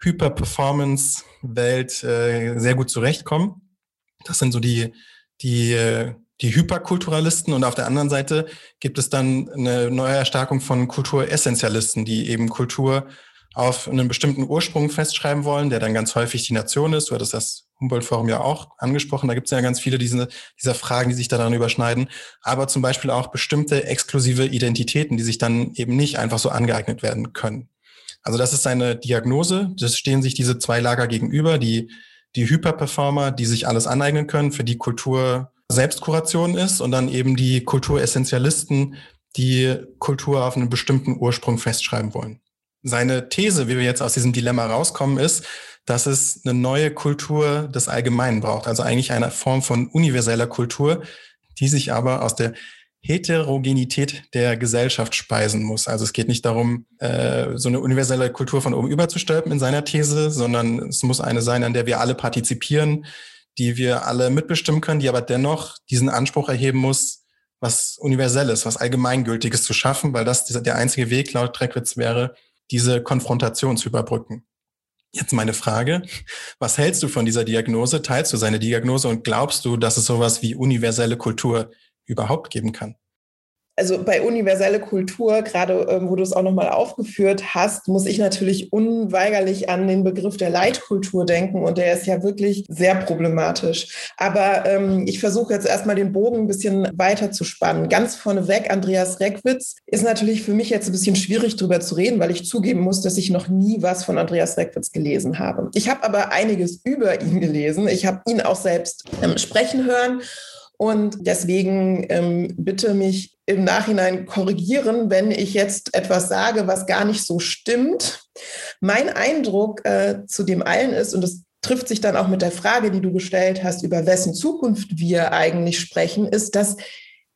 Hyper-Performance-Welt äh, sehr gut zurechtkommen. Das sind so die, die äh, die Hyperkulturalisten und auf der anderen Seite gibt es dann eine neue Erstarkung von Kulturessentialisten, die eben Kultur auf einen bestimmten Ursprung festschreiben wollen, der dann ganz häufig die Nation ist. Du hattest das Humboldt-Forum ja auch angesprochen. Da gibt es ja ganz viele diese, dieser Fragen, die sich daran überschneiden. Aber zum Beispiel auch bestimmte exklusive Identitäten, die sich dann eben nicht einfach so angeeignet werden können. Also das ist seine Diagnose. Das stehen sich diese zwei Lager gegenüber. Die, die Hyperperformer, die sich alles aneignen können, für die Kultur Selbstkuration ist und dann eben die Kulturessentialisten, die Kultur auf einen bestimmten Ursprung festschreiben wollen. Seine These, wie wir jetzt aus diesem Dilemma rauskommen, ist, dass es eine neue Kultur des Allgemeinen braucht, also eigentlich eine Form von universeller Kultur, die sich aber aus der Heterogenität der Gesellschaft speisen muss. Also es geht nicht darum, äh, so eine universelle Kultur von oben überzustülpen in seiner These, sondern es muss eine sein, an der wir alle partizipieren, die wir alle mitbestimmen können, die aber dennoch diesen Anspruch erheben muss, was Universelles, was Allgemeingültiges zu schaffen, weil das der einzige Weg laut Dreckwitz wäre, diese Konfrontation zu überbrücken. Jetzt meine Frage, was hältst du von dieser Diagnose? Teilst du seine Diagnose und glaubst du, dass es sowas wie universelle Kultur überhaupt geben kann? also bei universelle Kultur, gerade ähm, wo du es auch nochmal aufgeführt hast, muss ich natürlich unweigerlich an den Begriff der Leitkultur denken und der ist ja wirklich sehr problematisch. Aber ähm, ich versuche jetzt erstmal den Bogen ein bisschen weiter zu spannen. Ganz vorneweg, Andreas Reckwitz ist natürlich für mich jetzt ein bisschen schwierig drüber zu reden, weil ich zugeben muss, dass ich noch nie was von Andreas Reckwitz gelesen habe. Ich habe aber einiges über ihn gelesen. Ich habe ihn auch selbst ähm, sprechen hören. Und deswegen ähm, bitte mich im Nachhinein korrigieren, wenn ich jetzt etwas sage, was gar nicht so stimmt. Mein Eindruck äh, zu dem allen ist, und das trifft sich dann auch mit der Frage, die du gestellt hast, über wessen Zukunft wir eigentlich sprechen, ist, dass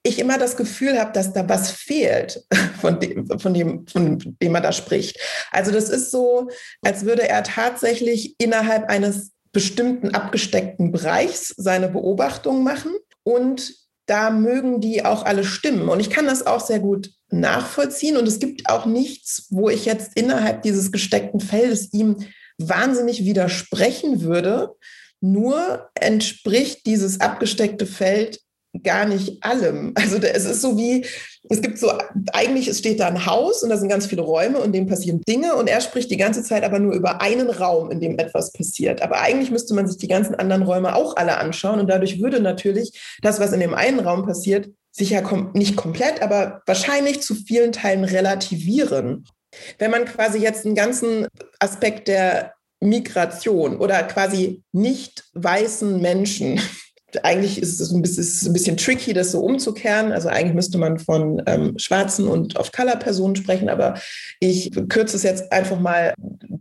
ich immer das Gefühl habe, dass da was fehlt, von dem, von dem, von dem man da spricht. Also das ist so, als würde er tatsächlich innerhalb eines bestimmten abgesteckten Bereichs seine Beobachtung machen und da mögen die auch alle stimmen. Und ich kann das auch sehr gut nachvollziehen. Und es gibt auch nichts, wo ich jetzt innerhalb dieses gesteckten Feldes ihm wahnsinnig widersprechen würde. Nur entspricht dieses abgesteckte Feld gar nicht allem. Also es ist so wie, es gibt so, eigentlich es steht da ein Haus und da sind ganz viele Räume und dem passieren Dinge und er spricht die ganze Zeit aber nur über einen Raum, in dem etwas passiert. Aber eigentlich müsste man sich die ganzen anderen Räume auch alle anschauen und dadurch würde natürlich das, was in dem einen Raum passiert, sicher kom nicht komplett, aber wahrscheinlich zu vielen Teilen relativieren. Wenn man quasi jetzt einen ganzen Aspekt der Migration oder quasi nicht weißen Menschen eigentlich ist es ein bisschen, tricky, das so umzukehren. Also eigentlich müsste man von ähm, schwarzen und Off-Color-Personen sprechen, aber ich kürze es jetzt einfach mal,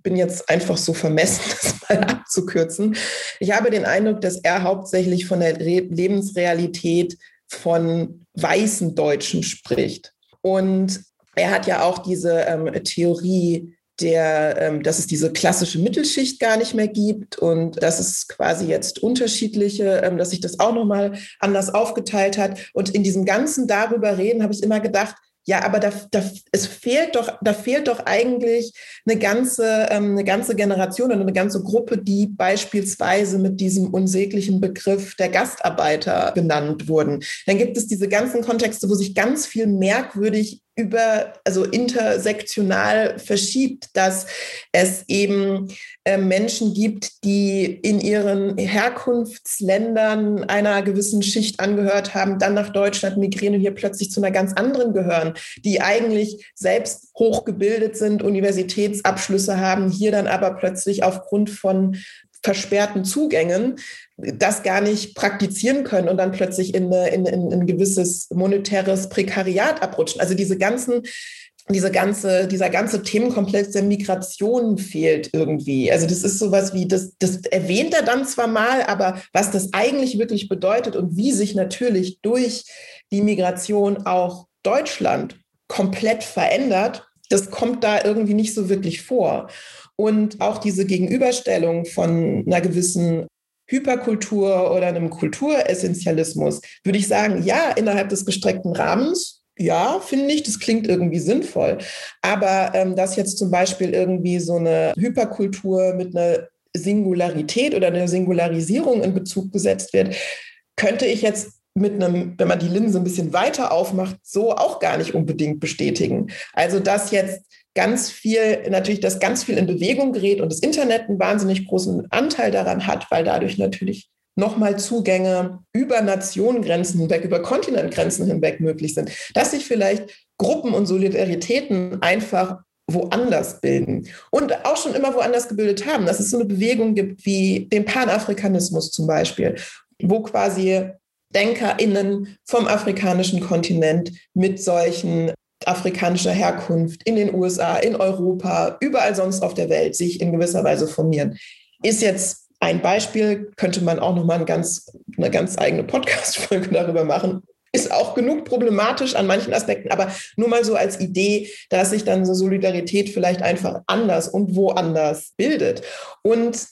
bin jetzt einfach so vermessen, das mal abzukürzen. Ich habe den Eindruck, dass er hauptsächlich von der Re Lebensrealität von weißen Deutschen spricht. Und er hat ja auch diese ähm, Theorie der, ähm, dass es diese klassische Mittelschicht gar nicht mehr gibt und dass es quasi jetzt unterschiedliche, ähm, dass sich das auch nochmal anders aufgeteilt hat. Und in diesem ganzen darüber reden habe ich immer gedacht, ja, aber da, da, es fehlt doch, da fehlt doch eigentlich eine ganze, ähm, eine ganze Generation oder eine ganze Gruppe, die beispielsweise mit diesem unsäglichen Begriff der Gastarbeiter benannt wurden. Dann gibt es diese ganzen Kontexte, wo sich ganz viel merkwürdig über, also intersektional verschiebt, dass es eben äh, Menschen gibt, die in ihren Herkunftsländern einer gewissen Schicht angehört haben, dann nach Deutschland migrieren und hier plötzlich zu einer ganz anderen gehören, die eigentlich selbst hochgebildet sind, Universitätsabschlüsse haben, hier dann aber plötzlich aufgrund von versperrten Zugängen das gar nicht praktizieren können und dann plötzlich in, in, in ein gewisses monetäres Prekariat abrutschen. Also diese ganzen diese ganze, dieser ganze Themenkomplex der Migration fehlt irgendwie. Also das ist sowas wie, das, das erwähnt er dann zwar mal, aber was das eigentlich wirklich bedeutet und wie sich natürlich durch die Migration auch Deutschland komplett verändert, das kommt da irgendwie nicht so wirklich vor. Und auch diese Gegenüberstellung von einer gewissen Hyperkultur oder einem Kulturessentialismus, würde ich sagen, ja, innerhalb des gestreckten Rahmens, ja, finde ich, das klingt irgendwie sinnvoll. Aber ähm, dass jetzt zum Beispiel irgendwie so eine Hyperkultur mit einer Singularität oder einer Singularisierung in Bezug gesetzt wird, könnte ich jetzt mit einem, wenn man die Linse ein bisschen weiter aufmacht, so auch gar nicht unbedingt bestätigen. Also dass jetzt ganz viel, natürlich, dass ganz viel in Bewegung gerät und das Internet einen wahnsinnig großen Anteil daran hat, weil dadurch natürlich nochmal Zugänge über Nationengrenzen hinweg, über Kontinentgrenzen hinweg möglich sind, dass sich vielleicht Gruppen und Solidaritäten einfach woanders bilden und auch schon immer woanders gebildet haben, dass es so eine Bewegung gibt wie den Panafrikanismus zum Beispiel, wo quasi DenkerInnen vom afrikanischen Kontinent mit solchen afrikanischer Herkunft in den USA, in Europa, überall sonst auf der Welt sich in gewisser Weise formieren. Ist jetzt ein Beispiel, könnte man auch nochmal ein ganz, eine ganz eigene Podcast-Folge darüber machen. Ist auch genug problematisch an manchen Aspekten, aber nur mal so als Idee, dass sich dann so Solidarität vielleicht einfach anders und woanders bildet. Und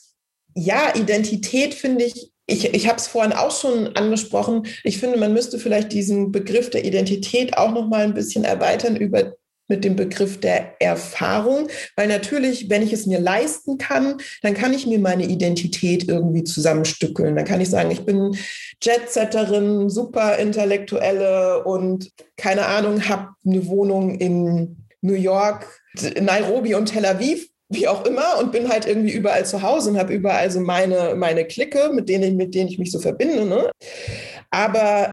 ja, Identität finde ich ich, ich habe es vorhin auch schon angesprochen. Ich finde, man müsste vielleicht diesen Begriff der Identität auch noch mal ein bisschen erweitern über mit dem Begriff der Erfahrung, weil natürlich, wenn ich es mir leisten kann, dann kann ich mir meine Identität irgendwie zusammenstückeln. Dann kann ich sagen, ich bin Jetsetterin, super Intellektuelle und keine Ahnung, habe eine Wohnung in New York, Nairobi und Tel Aviv wie auch immer und bin halt irgendwie überall zu Hause und habe überall so meine, meine Clique, mit denen, mit denen ich mich so verbinde. Ne? Aber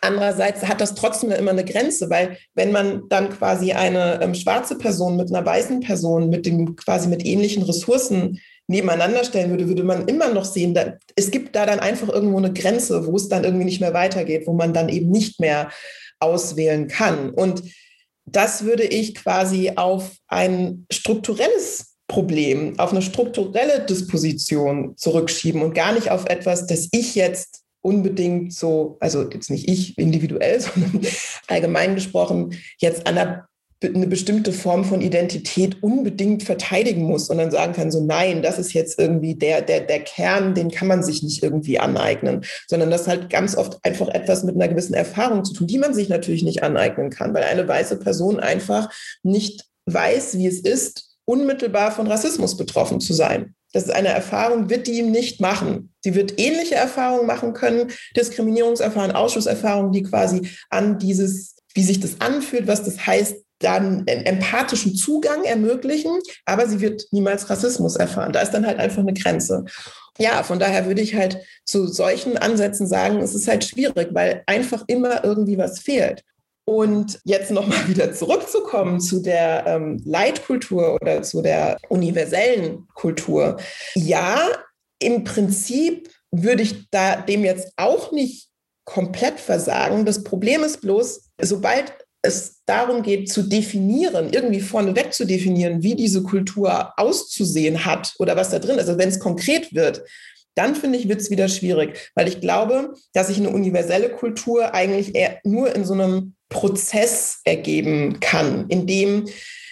andererseits hat das trotzdem immer eine Grenze, weil wenn man dann quasi eine ähm, schwarze Person mit einer weißen Person mit dem quasi mit ähnlichen Ressourcen nebeneinander stellen würde, würde man immer noch sehen, da, es gibt da dann einfach irgendwo eine Grenze, wo es dann irgendwie nicht mehr weitergeht, wo man dann eben nicht mehr auswählen kann. Und das würde ich quasi auf ein strukturelles Problem auf eine strukturelle Disposition zurückschieben und gar nicht auf etwas, das ich jetzt unbedingt so, also jetzt nicht ich individuell, sondern allgemein gesprochen, jetzt an einer, eine bestimmte Form von Identität unbedingt verteidigen muss und dann sagen kann, so nein, das ist jetzt irgendwie der, der, der Kern, den kann man sich nicht irgendwie aneignen, sondern das halt ganz oft einfach etwas mit einer gewissen Erfahrung zu tun, die man sich natürlich nicht aneignen kann, weil eine weiße Person einfach nicht weiß, wie es ist, unmittelbar von Rassismus betroffen zu sein. Das ist eine Erfahrung, wird die ihm nicht machen. Sie wird ähnliche Erfahrungen machen können, Diskriminierungserfahrungen, Ausschusserfahrungen, die quasi an dieses, wie sich das anfühlt, was das heißt, dann einen empathischen Zugang ermöglichen, aber sie wird niemals Rassismus erfahren. Da ist dann halt einfach eine Grenze. ja, von daher würde ich halt zu solchen Ansätzen sagen, es ist halt schwierig, weil einfach immer irgendwie was fehlt. Und jetzt nochmal wieder zurückzukommen zu der ähm, Leitkultur oder zu der universellen Kultur. Ja, im Prinzip würde ich da dem jetzt auch nicht komplett versagen. Das Problem ist bloß, sobald es darum geht zu definieren, irgendwie vorneweg zu definieren, wie diese Kultur auszusehen hat oder was da drin ist, also wenn es konkret wird, dann finde ich, wird es wieder schwierig, weil ich glaube, dass sich eine universelle Kultur eigentlich eher nur in so einem Prozess ergeben kann, in dem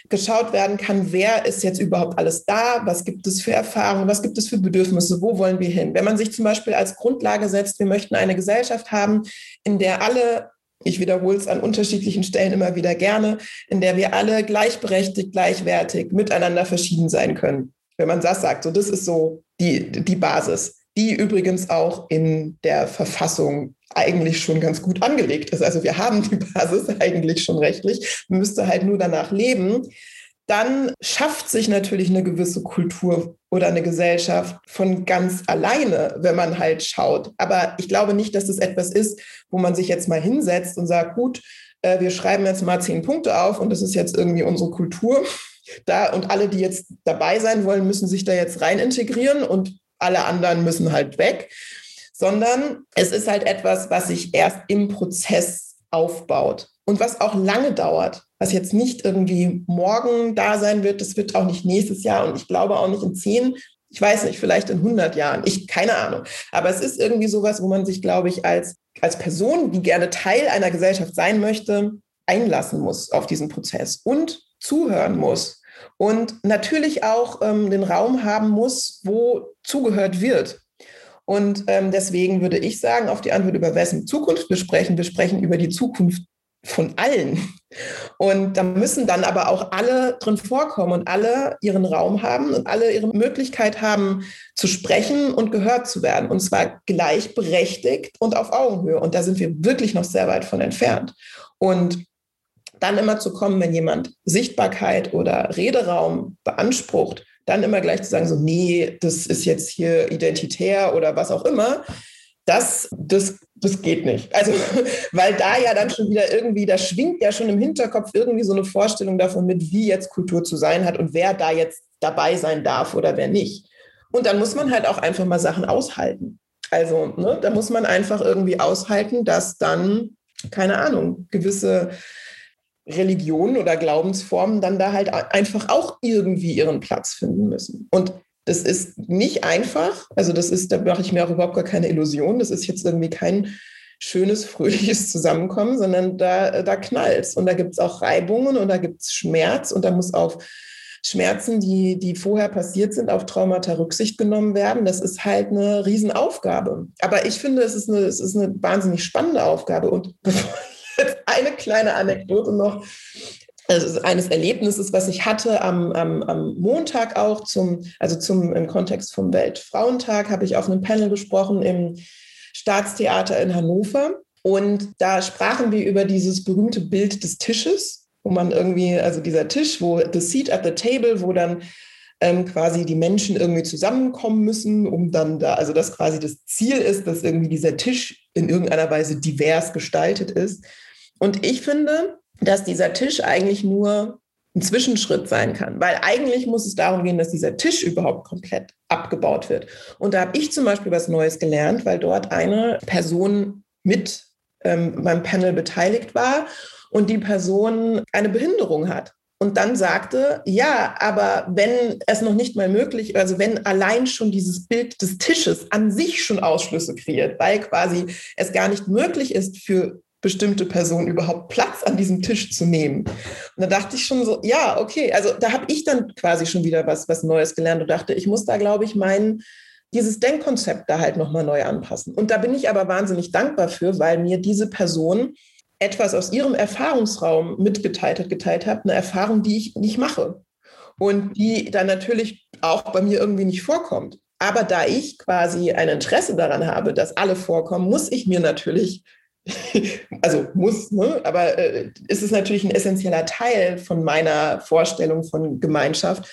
geschaut werden kann, wer ist jetzt überhaupt alles da, was gibt es für Erfahrungen, was gibt es für Bedürfnisse, wo wollen wir hin. Wenn man sich zum Beispiel als Grundlage setzt, wir möchten eine Gesellschaft haben, in der alle ich wiederhole es an unterschiedlichen Stellen immer wieder gerne, in der wir alle gleichberechtigt, gleichwertig miteinander verschieden sein können. Wenn man das sagt, so das ist so die, die Basis, die übrigens auch in der Verfassung eigentlich schon ganz gut angelegt ist. Also wir haben die Basis eigentlich schon rechtlich, müsste halt nur danach leben. Dann schafft sich natürlich eine gewisse Kultur oder eine Gesellschaft von ganz alleine, wenn man halt schaut. Aber ich glaube nicht, dass das etwas ist, wo man sich jetzt mal hinsetzt und sagt, gut, äh, wir schreiben jetzt mal zehn Punkte auf und das ist jetzt irgendwie unsere Kultur. Da und alle, die jetzt dabei sein wollen, müssen sich da jetzt rein integrieren und alle anderen müssen halt weg, sondern es ist halt etwas, was sich erst im Prozess aufbaut und was auch lange dauert, was jetzt nicht irgendwie morgen da sein wird, das wird auch nicht nächstes Jahr und ich glaube auch nicht in zehn, ich weiß nicht, vielleicht in 100 Jahren, ich keine Ahnung. Aber es ist irgendwie sowas, wo man sich, glaube ich, als, als Person, die gerne Teil einer Gesellschaft sein möchte, einlassen muss auf diesen Prozess und zuhören muss und natürlich auch ähm, den Raum haben muss, wo zugehört wird. Und ähm, deswegen würde ich sagen, auf die Antwort über wessen Zukunft wir sprechen, wir sprechen über die Zukunft von allen. Und da müssen dann aber auch alle drin vorkommen und alle ihren Raum haben und alle ihre Möglichkeit haben zu sprechen und gehört zu werden. Und zwar gleichberechtigt und auf Augenhöhe. Und da sind wir wirklich noch sehr weit von entfernt. Und dann immer zu kommen, wenn jemand Sichtbarkeit oder Rederaum beansprucht, dann immer gleich zu sagen, so, nee, das ist jetzt hier identitär oder was auch immer, das, das, das geht nicht. Also, weil da ja dann schon wieder irgendwie, da schwingt ja schon im Hinterkopf irgendwie so eine Vorstellung davon mit, wie jetzt Kultur zu sein hat und wer da jetzt dabei sein darf oder wer nicht. Und dann muss man halt auch einfach mal Sachen aushalten. Also, ne, da muss man einfach irgendwie aushalten, dass dann, keine Ahnung, gewisse Religionen oder Glaubensformen dann da halt einfach auch irgendwie ihren Platz finden müssen. Und das ist nicht einfach. Also das ist, da mache ich mir auch überhaupt gar keine Illusion. Das ist jetzt irgendwie kein schönes, fröhliches Zusammenkommen, sondern da, da knallt Und da gibt es auch Reibungen und da gibt es Schmerz und da muss auf Schmerzen, die, die vorher passiert sind, auf Traumata Rücksicht genommen werden. Das ist halt eine Riesenaufgabe. Aber ich finde, es ist eine, es ist eine wahnsinnig spannende Aufgabe. Und bevor eine kleine Anekdote noch. Also eines Erlebnisses, was ich hatte am, am, am Montag auch zum, also zum, im Kontext vom Weltfrauentag, habe ich auf einem Panel gesprochen im Staatstheater in Hannover. Und da sprachen wir über dieses berühmte Bild des Tisches, wo man irgendwie, also dieser Tisch, wo the seat at the table, wo dann ähm, quasi die Menschen irgendwie zusammenkommen müssen, um dann da, also das quasi das Ziel ist, dass irgendwie dieser Tisch in irgendeiner Weise divers gestaltet ist. Und ich finde, dass dieser Tisch eigentlich nur ein Zwischenschritt sein kann, weil eigentlich muss es darum gehen, dass dieser Tisch überhaupt komplett abgebaut wird. Und da habe ich zum Beispiel was Neues gelernt, weil dort eine Person mit ähm, beim Panel beteiligt war und die Person eine Behinderung hat. Und dann sagte, ja, aber wenn es noch nicht mal möglich, also wenn allein schon dieses Bild des Tisches an sich schon Ausschlüsse kreiert, weil quasi es gar nicht möglich ist für bestimmte Person überhaupt Platz an diesem Tisch zu nehmen. Und da dachte ich schon so, ja, okay, also da habe ich dann quasi schon wieder was, was Neues gelernt und dachte, ich muss da, glaube ich, mein, dieses Denkkonzept da halt nochmal neu anpassen. Und da bin ich aber wahnsinnig dankbar für, weil mir diese Person etwas aus ihrem Erfahrungsraum mitgeteilt hat, geteilt hat, eine Erfahrung, die ich nicht mache und die dann natürlich auch bei mir irgendwie nicht vorkommt. Aber da ich quasi ein Interesse daran habe, dass alle vorkommen, muss ich mir natürlich also muss, ne? aber äh, ist es natürlich ein essentieller Teil von meiner Vorstellung von Gemeinschaft,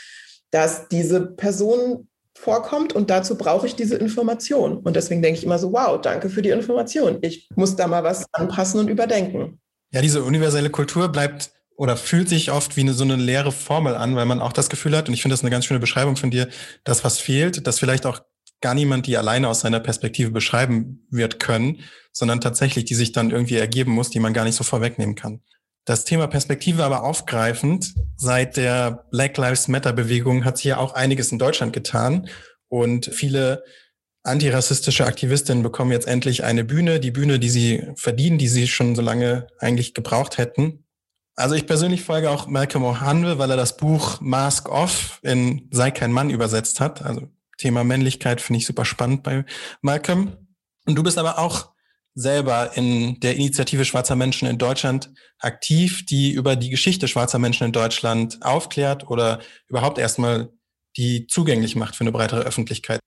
dass diese Person vorkommt und dazu brauche ich diese Information. Und deswegen denke ich immer so, wow, danke für die Information. Ich muss da mal was anpassen und überdenken. Ja, diese universelle Kultur bleibt oder fühlt sich oft wie eine, so eine leere Formel an, weil man auch das Gefühl hat, und ich finde das eine ganz schöne Beschreibung von dir, dass was fehlt, dass vielleicht auch gar niemand die alleine aus seiner Perspektive beschreiben wird können, sondern tatsächlich die sich dann irgendwie ergeben muss, die man gar nicht so vorwegnehmen kann. Das Thema Perspektive aber aufgreifend, seit der Black Lives Matter Bewegung hat sich ja auch einiges in Deutschland getan und viele antirassistische Aktivistinnen bekommen jetzt endlich eine Bühne, die Bühne, die sie verdienen, die sie schon so lange eigentlich gebraucht hätten. Also ich persönlich folge auch Malcolm O'Hanwe, weil er das Buch Mask Off in Sei kein Mann übersetzt hat. Also Thema Männlichkeit finde ich super spannend bei Malcolm. Und du bist aber auch selber in der Initiative Schwarzer Menschen in Deutschland aktiv, die über die Geschichte schwarzer Menschen in Deutschland aufklärt oder überhaupt erstmal die zugänglich macht für eine breitere Öffentlichkeit.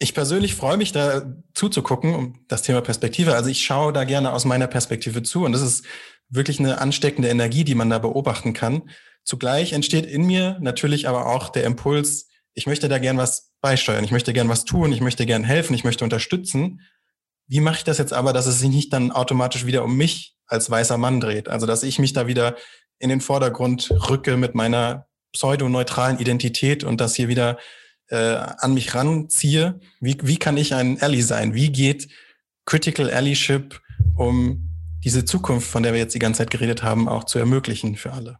Ich persönlich freue mich da zuzugucken, um das Thema Perspektive. Also ich schaue da gerne aus meiner Perspektive zu und das ist wirklich eine ansteckende Energie, die man da beobachten kann. Zugleich entsteht in mir natürlich aber auch der Impuls, ich möchte da gern was beisteuern, ich möchte gern was tun, ich möchte gern helfen, ich möchte unterstützen. Wie mache ich das jetzt aber, dass es sich nicht dann automatisch wieder um mich als weißer Mann dreht? Also, dass ich mich da wieder in den Vordergrund rücke mit meiner pseudoneutralen Identität und das hier wieder äh, an mich ranziehe. Wie, wie kann ich ein Ally sein? Wie geht Critical Allyship, um diese Zukunft, von der wir jetzt die ganze Zeit geredet haben, auch zu ermöglichen für alle?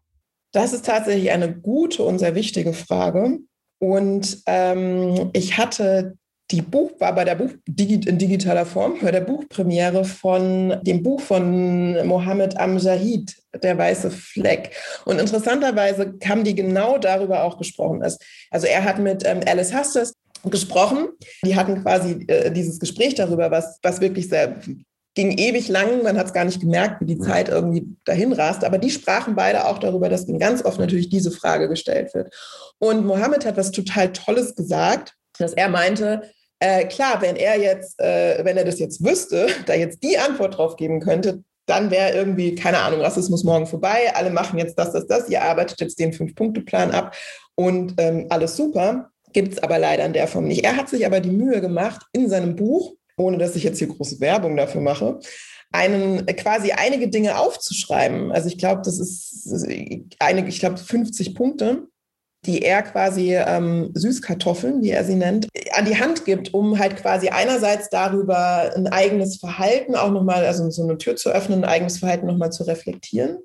Das ist tatsächlich eine gute und sehr wichtige Frage. Und ähm, ich hatte die Buch war bei der Buch in digitaler Form bei der Buchpremiere von dem Buch von Mohammed Amjahid, der weiße Fleck. Und interessanterweise haben die genau darüber auch gesprochen. Also er hat mit ähm, Alice Hasters gesprochen. Die hatten quasi äh, dieses Gespräch darüber, was, was wirklich sehr ging ewig lang, man hat es gar nicht gemerkt, wie die Zeit irgendwie dahin rast. Aber die sprachen beide auch darüber, dass ihnen ganz oft natürlich diese Frage gestellt wird. Und Mohammed hat was total Tolles gesagt, dass er meinte, äh, klar, wenn er jetzt, äh, wenn er das jetzt wüsste, da jetzt die Antwort drauf geben könnte, dann wäre irgendwie, keine Ahnung, Rassismus morgen vorbei, alle machen jetzt das, das, das, ihr arbeitet jetzt den Fünf-Punkte-Plan ab und ähm, alles super. Gibt es aber leider in der Form nicht. Er hat sich aber die Mühe gemacht, in seinem Buch ohne dass ich jetzt hier große Werbung dafür mache, einen quasi einige Dinge aufzuschreiben. Also ich glaube, das ist einige, ich glaube 50 Punkte, die er quasi ähm, Süßkartoffeln, wie er sie nennt, an die Hand gibt, um halt quasi einerseits darüber ein eigenes Verhalten auch nochmal, also so eine Tür zu öffnen, ein eigenes Verhalten nochmal zu reflektieren.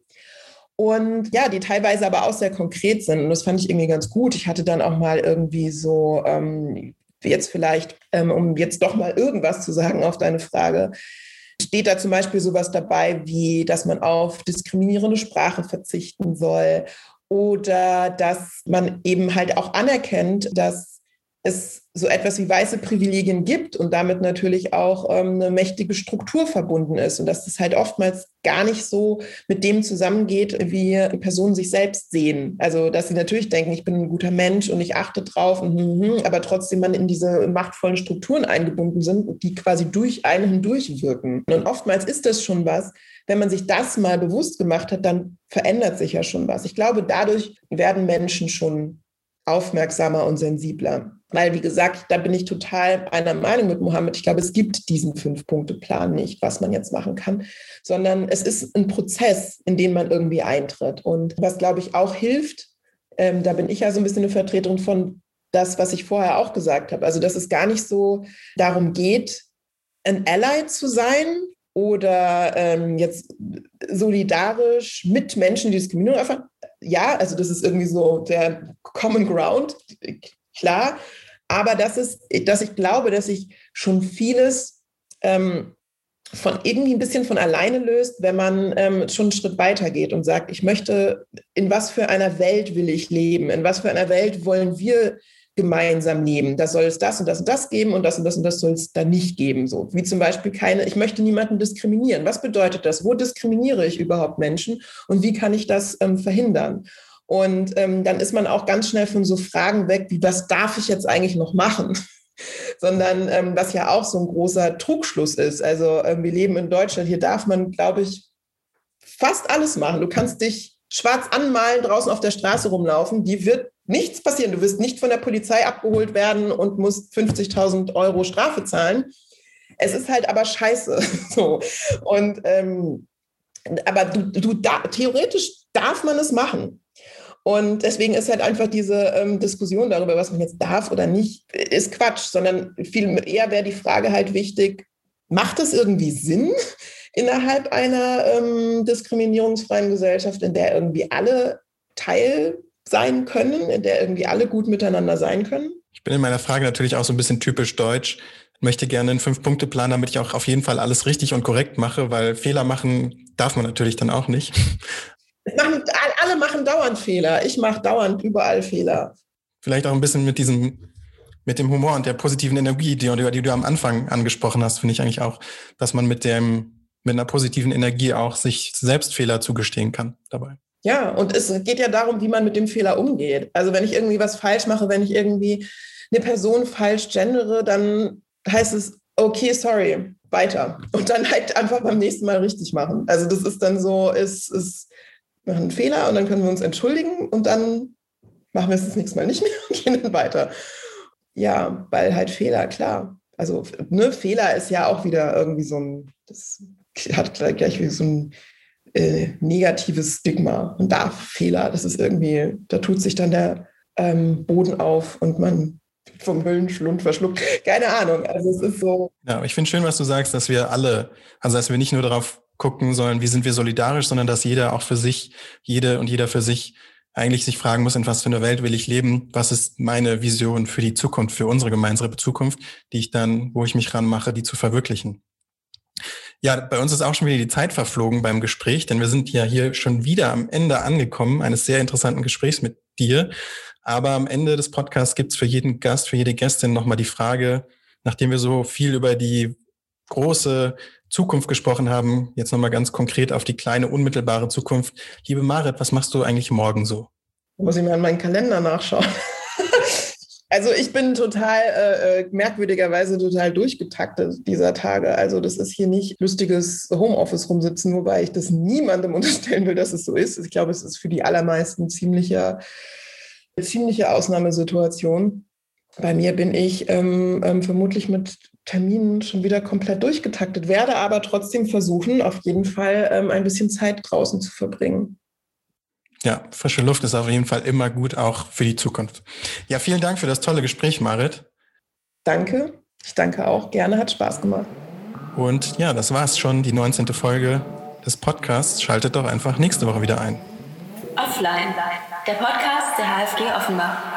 Und ja, die teilweise aber auch sehr konkret sind. Und das fand ich irgendwie ganz gut. Ich hatte dann auch mal irgendwie so ähm, jetzt vielleicht, ähm, um jetzt doch mal irgendwas zu sagen auf deine Frage, steht da zum Beispiel sowas dabei, wie dass man auf diskriminierende Sprache verzichten soll oder dass man eben halt auch anerkennt, dass es so etwas wie weiße Privilegien gibt und damit natürlich auch ähm, eine mächtige Struktur verbunden ist und dass das halt oftmals gar nicht so mit dem zusammengeht, wie Personen sich selbst sehen. Also dass sie natürlich denken, ich bin ein guter Mensch und ich achte drauf, und, hm, hm, aber trotzdem man in diese machtvollen Strukturen eingebunden sind, die quasi durch einen hindurch wirken. Und oftmals ist das schon was, wenn man sich das mal bewusst gemacht hat, dann verändert sich ja schon was. Ich glaube, dadurch werden Menschen schon aufmerksamer und sensibler. Weil, wie gesagt, da bin ich total einer Meinung mit Mohammed. Ich glaube, es gibt diesen Fünf-Punkte-Plan nicht, was man jetzt machen kann, sondern es ist ein Prozess, in den man irgendwie eintritt. Und was, glaube ich, auch hilft, ähm, da bin ich ja so ein bisschen eine Vertreterin von das, was ich vorher auch gesagt habe. Also, dass es gar nicht so darum geht, ein Ally zu sein oder ähm, jetzt solidarisch mit Menschen, die Diskriminierung erfahren. Ja, also das ist irgendwie so der Common Ground, klar. Aber das ist, dass ich glaube, dass sich schon vieles ähm, von irgendwie ein bisschen von alleine löst, wenn man ähm, schon einen Schritt weiter geht und sagt, ich möchte, in was für einer Welt will ich leben? In was für einer Welt wollen wir gemeinsam leben? Da soll es das und das und das geben und das und das und das soll es da nicht geben. So wie zum Beispiel keine, ich möchte niemanden diskriminieren. Was bedeutet das? Wo diskriminiere ich überhaupt Menschen und wie kann ich das ähm, verhindern? Und ähm, dann ist man auch ganz schnell von so Fragen weg, wie was darf ich jetzt eigentlich noch machen? Sondern ähm, was ja auch so ein großer Trugschluss ist. Also ähm, wir leben in Deutschland, hier darf man, glaube ich, fast alles machen. Du kannst dich schwarz anmalen, draußen auf der Straße rumlaufen, die wird nichts passieren. Du wirst nicht von der Polizei abgeholt werden und musst 50.000 Euro Strafe zahlen. Es ist halt aber scheiße. So. Und ähm, aber du, du da, theoretisch darf man es machen. Und deswegen ist halt einfach diese ähm, Diskussion darüber, was man jetzt darf oder nicht, ist Quatsch, sondern viel eher wäre die Frage halt wichtig, macht es irgendwie Sinn innerhalb einer ähm, diskriminierungsfreien Gesellschaft, in der irgendwie alle Teil sein können, in der irgendwie alle gut miteinander sein können? Ich bin in meiner Frage natürlich auch so ein bisschen typisch deutsch möchte gerne einen Fünf-Punkte-Plan, damit ich auch auf jeden Fall alles richtig und korrekt mache, weil Fehler machen darf man natürlich dann auch nicht. Machen, alle machen dauernd Fehler. Ich mache dauernd überall Fehler. Vielleicht auch ein bisschen mit diesem, mit dem Humor und der positiven Energie, die, die du am Anfang angesprochen hast, finde ich eigentlich auch, dass man mit dem, mit einer positiven Energie auch sich selbst Fehler zugestehen kann dabei. Ja, und es geht ja darum, wie man mit dem Fehler umgeht. Also wenn ich irgendwie was falsch mache, wenn ich irgendwie eine Person falsch gendere, dann heißt es, okay, sorry, weiter. Und dann halt einfach beim nächsten Mal richtig machen. Also das ist dann so, es ist, machen einen Fehler und dann können wir uns entschuldigen und dann machen wir es das nächste Mal nicht mehr und gehen dann weiter. Ja, weil halt Fehler, klar. Also ne, Fehler ist ja auch wieder irgendwie so ein, das hat gleich wie so ein äh, negatives Stigma. Man darf Fehler, das ist irgendwie, da tut sich dann der ähm, Boden auf und man vom Höllenschlund verschluckt. Keine Ahnung. Also es ist so. Ja, ich finde schön, was du sagst, dass wir alle, also dass wir nicht nur darauf gucken sollen, wie sind wir solidarisch, sondern dass jeder auch für sich, jede und jeder für sich eigentlich sich fragen muss, in was für einer Welt will ich leben? Was ist meine Vision für die Zukunft, für unsere gemeinsame Zukunft, die ich dann, wo ich mich ranmache, die zu verwirklichen? Ja, bei uns ist auch schon wieder die Zeit verflogen beim Gespräch, denn wir sind ja hier schon wieder am Ende angekommen eines sehr interessanten Gesprächs mit dir. Aber am Ende des Podcasts gibt's für jeden Gast, für jede Gästin nochmal die Frage, nachdem wir so viel über die große Zukunft gesprochen haben, jetzt nochmal ganz konkret auf die kleine, unmittelbare Zukunft. Liebe Marit, was machst du eigentlich morgen so? Muss ich mal in meinen Kalender nachschauen. also ich bin total äh, äh, merkwürdigerweise total durchgetaktet dieser Tage. Also das ist hier nicht lustiges Homeoffice rumsitzen, wobei ich das niemandem unterstellen will, dass es so ist. Ich glaube, es ist für die allermeisten ziemlicher ziemliche Ausnahmesituation. Bei mir bin ich ähm, ähm, vermutlich mit Terminen schon wieder komplett durchgetaktet, werde aber trotzdem versuchen, auf jeden Fall ähm, ein bisschen Zeit draußen zu verbringen. Ja, frische Luft ist auf jeden Fall immer gut, auch für die Zukunft. Ja, vielen Dank für das tolle Gespräch, Marit. Danke. Ich danke auch. Gerne, hat Spaß gemacht. Und ja, das war's schon, die 19. Folge des Podcasts. Schaltet doch einfach nächste Woche wieder ein. Offline, der Podcast der HFG Offenbach.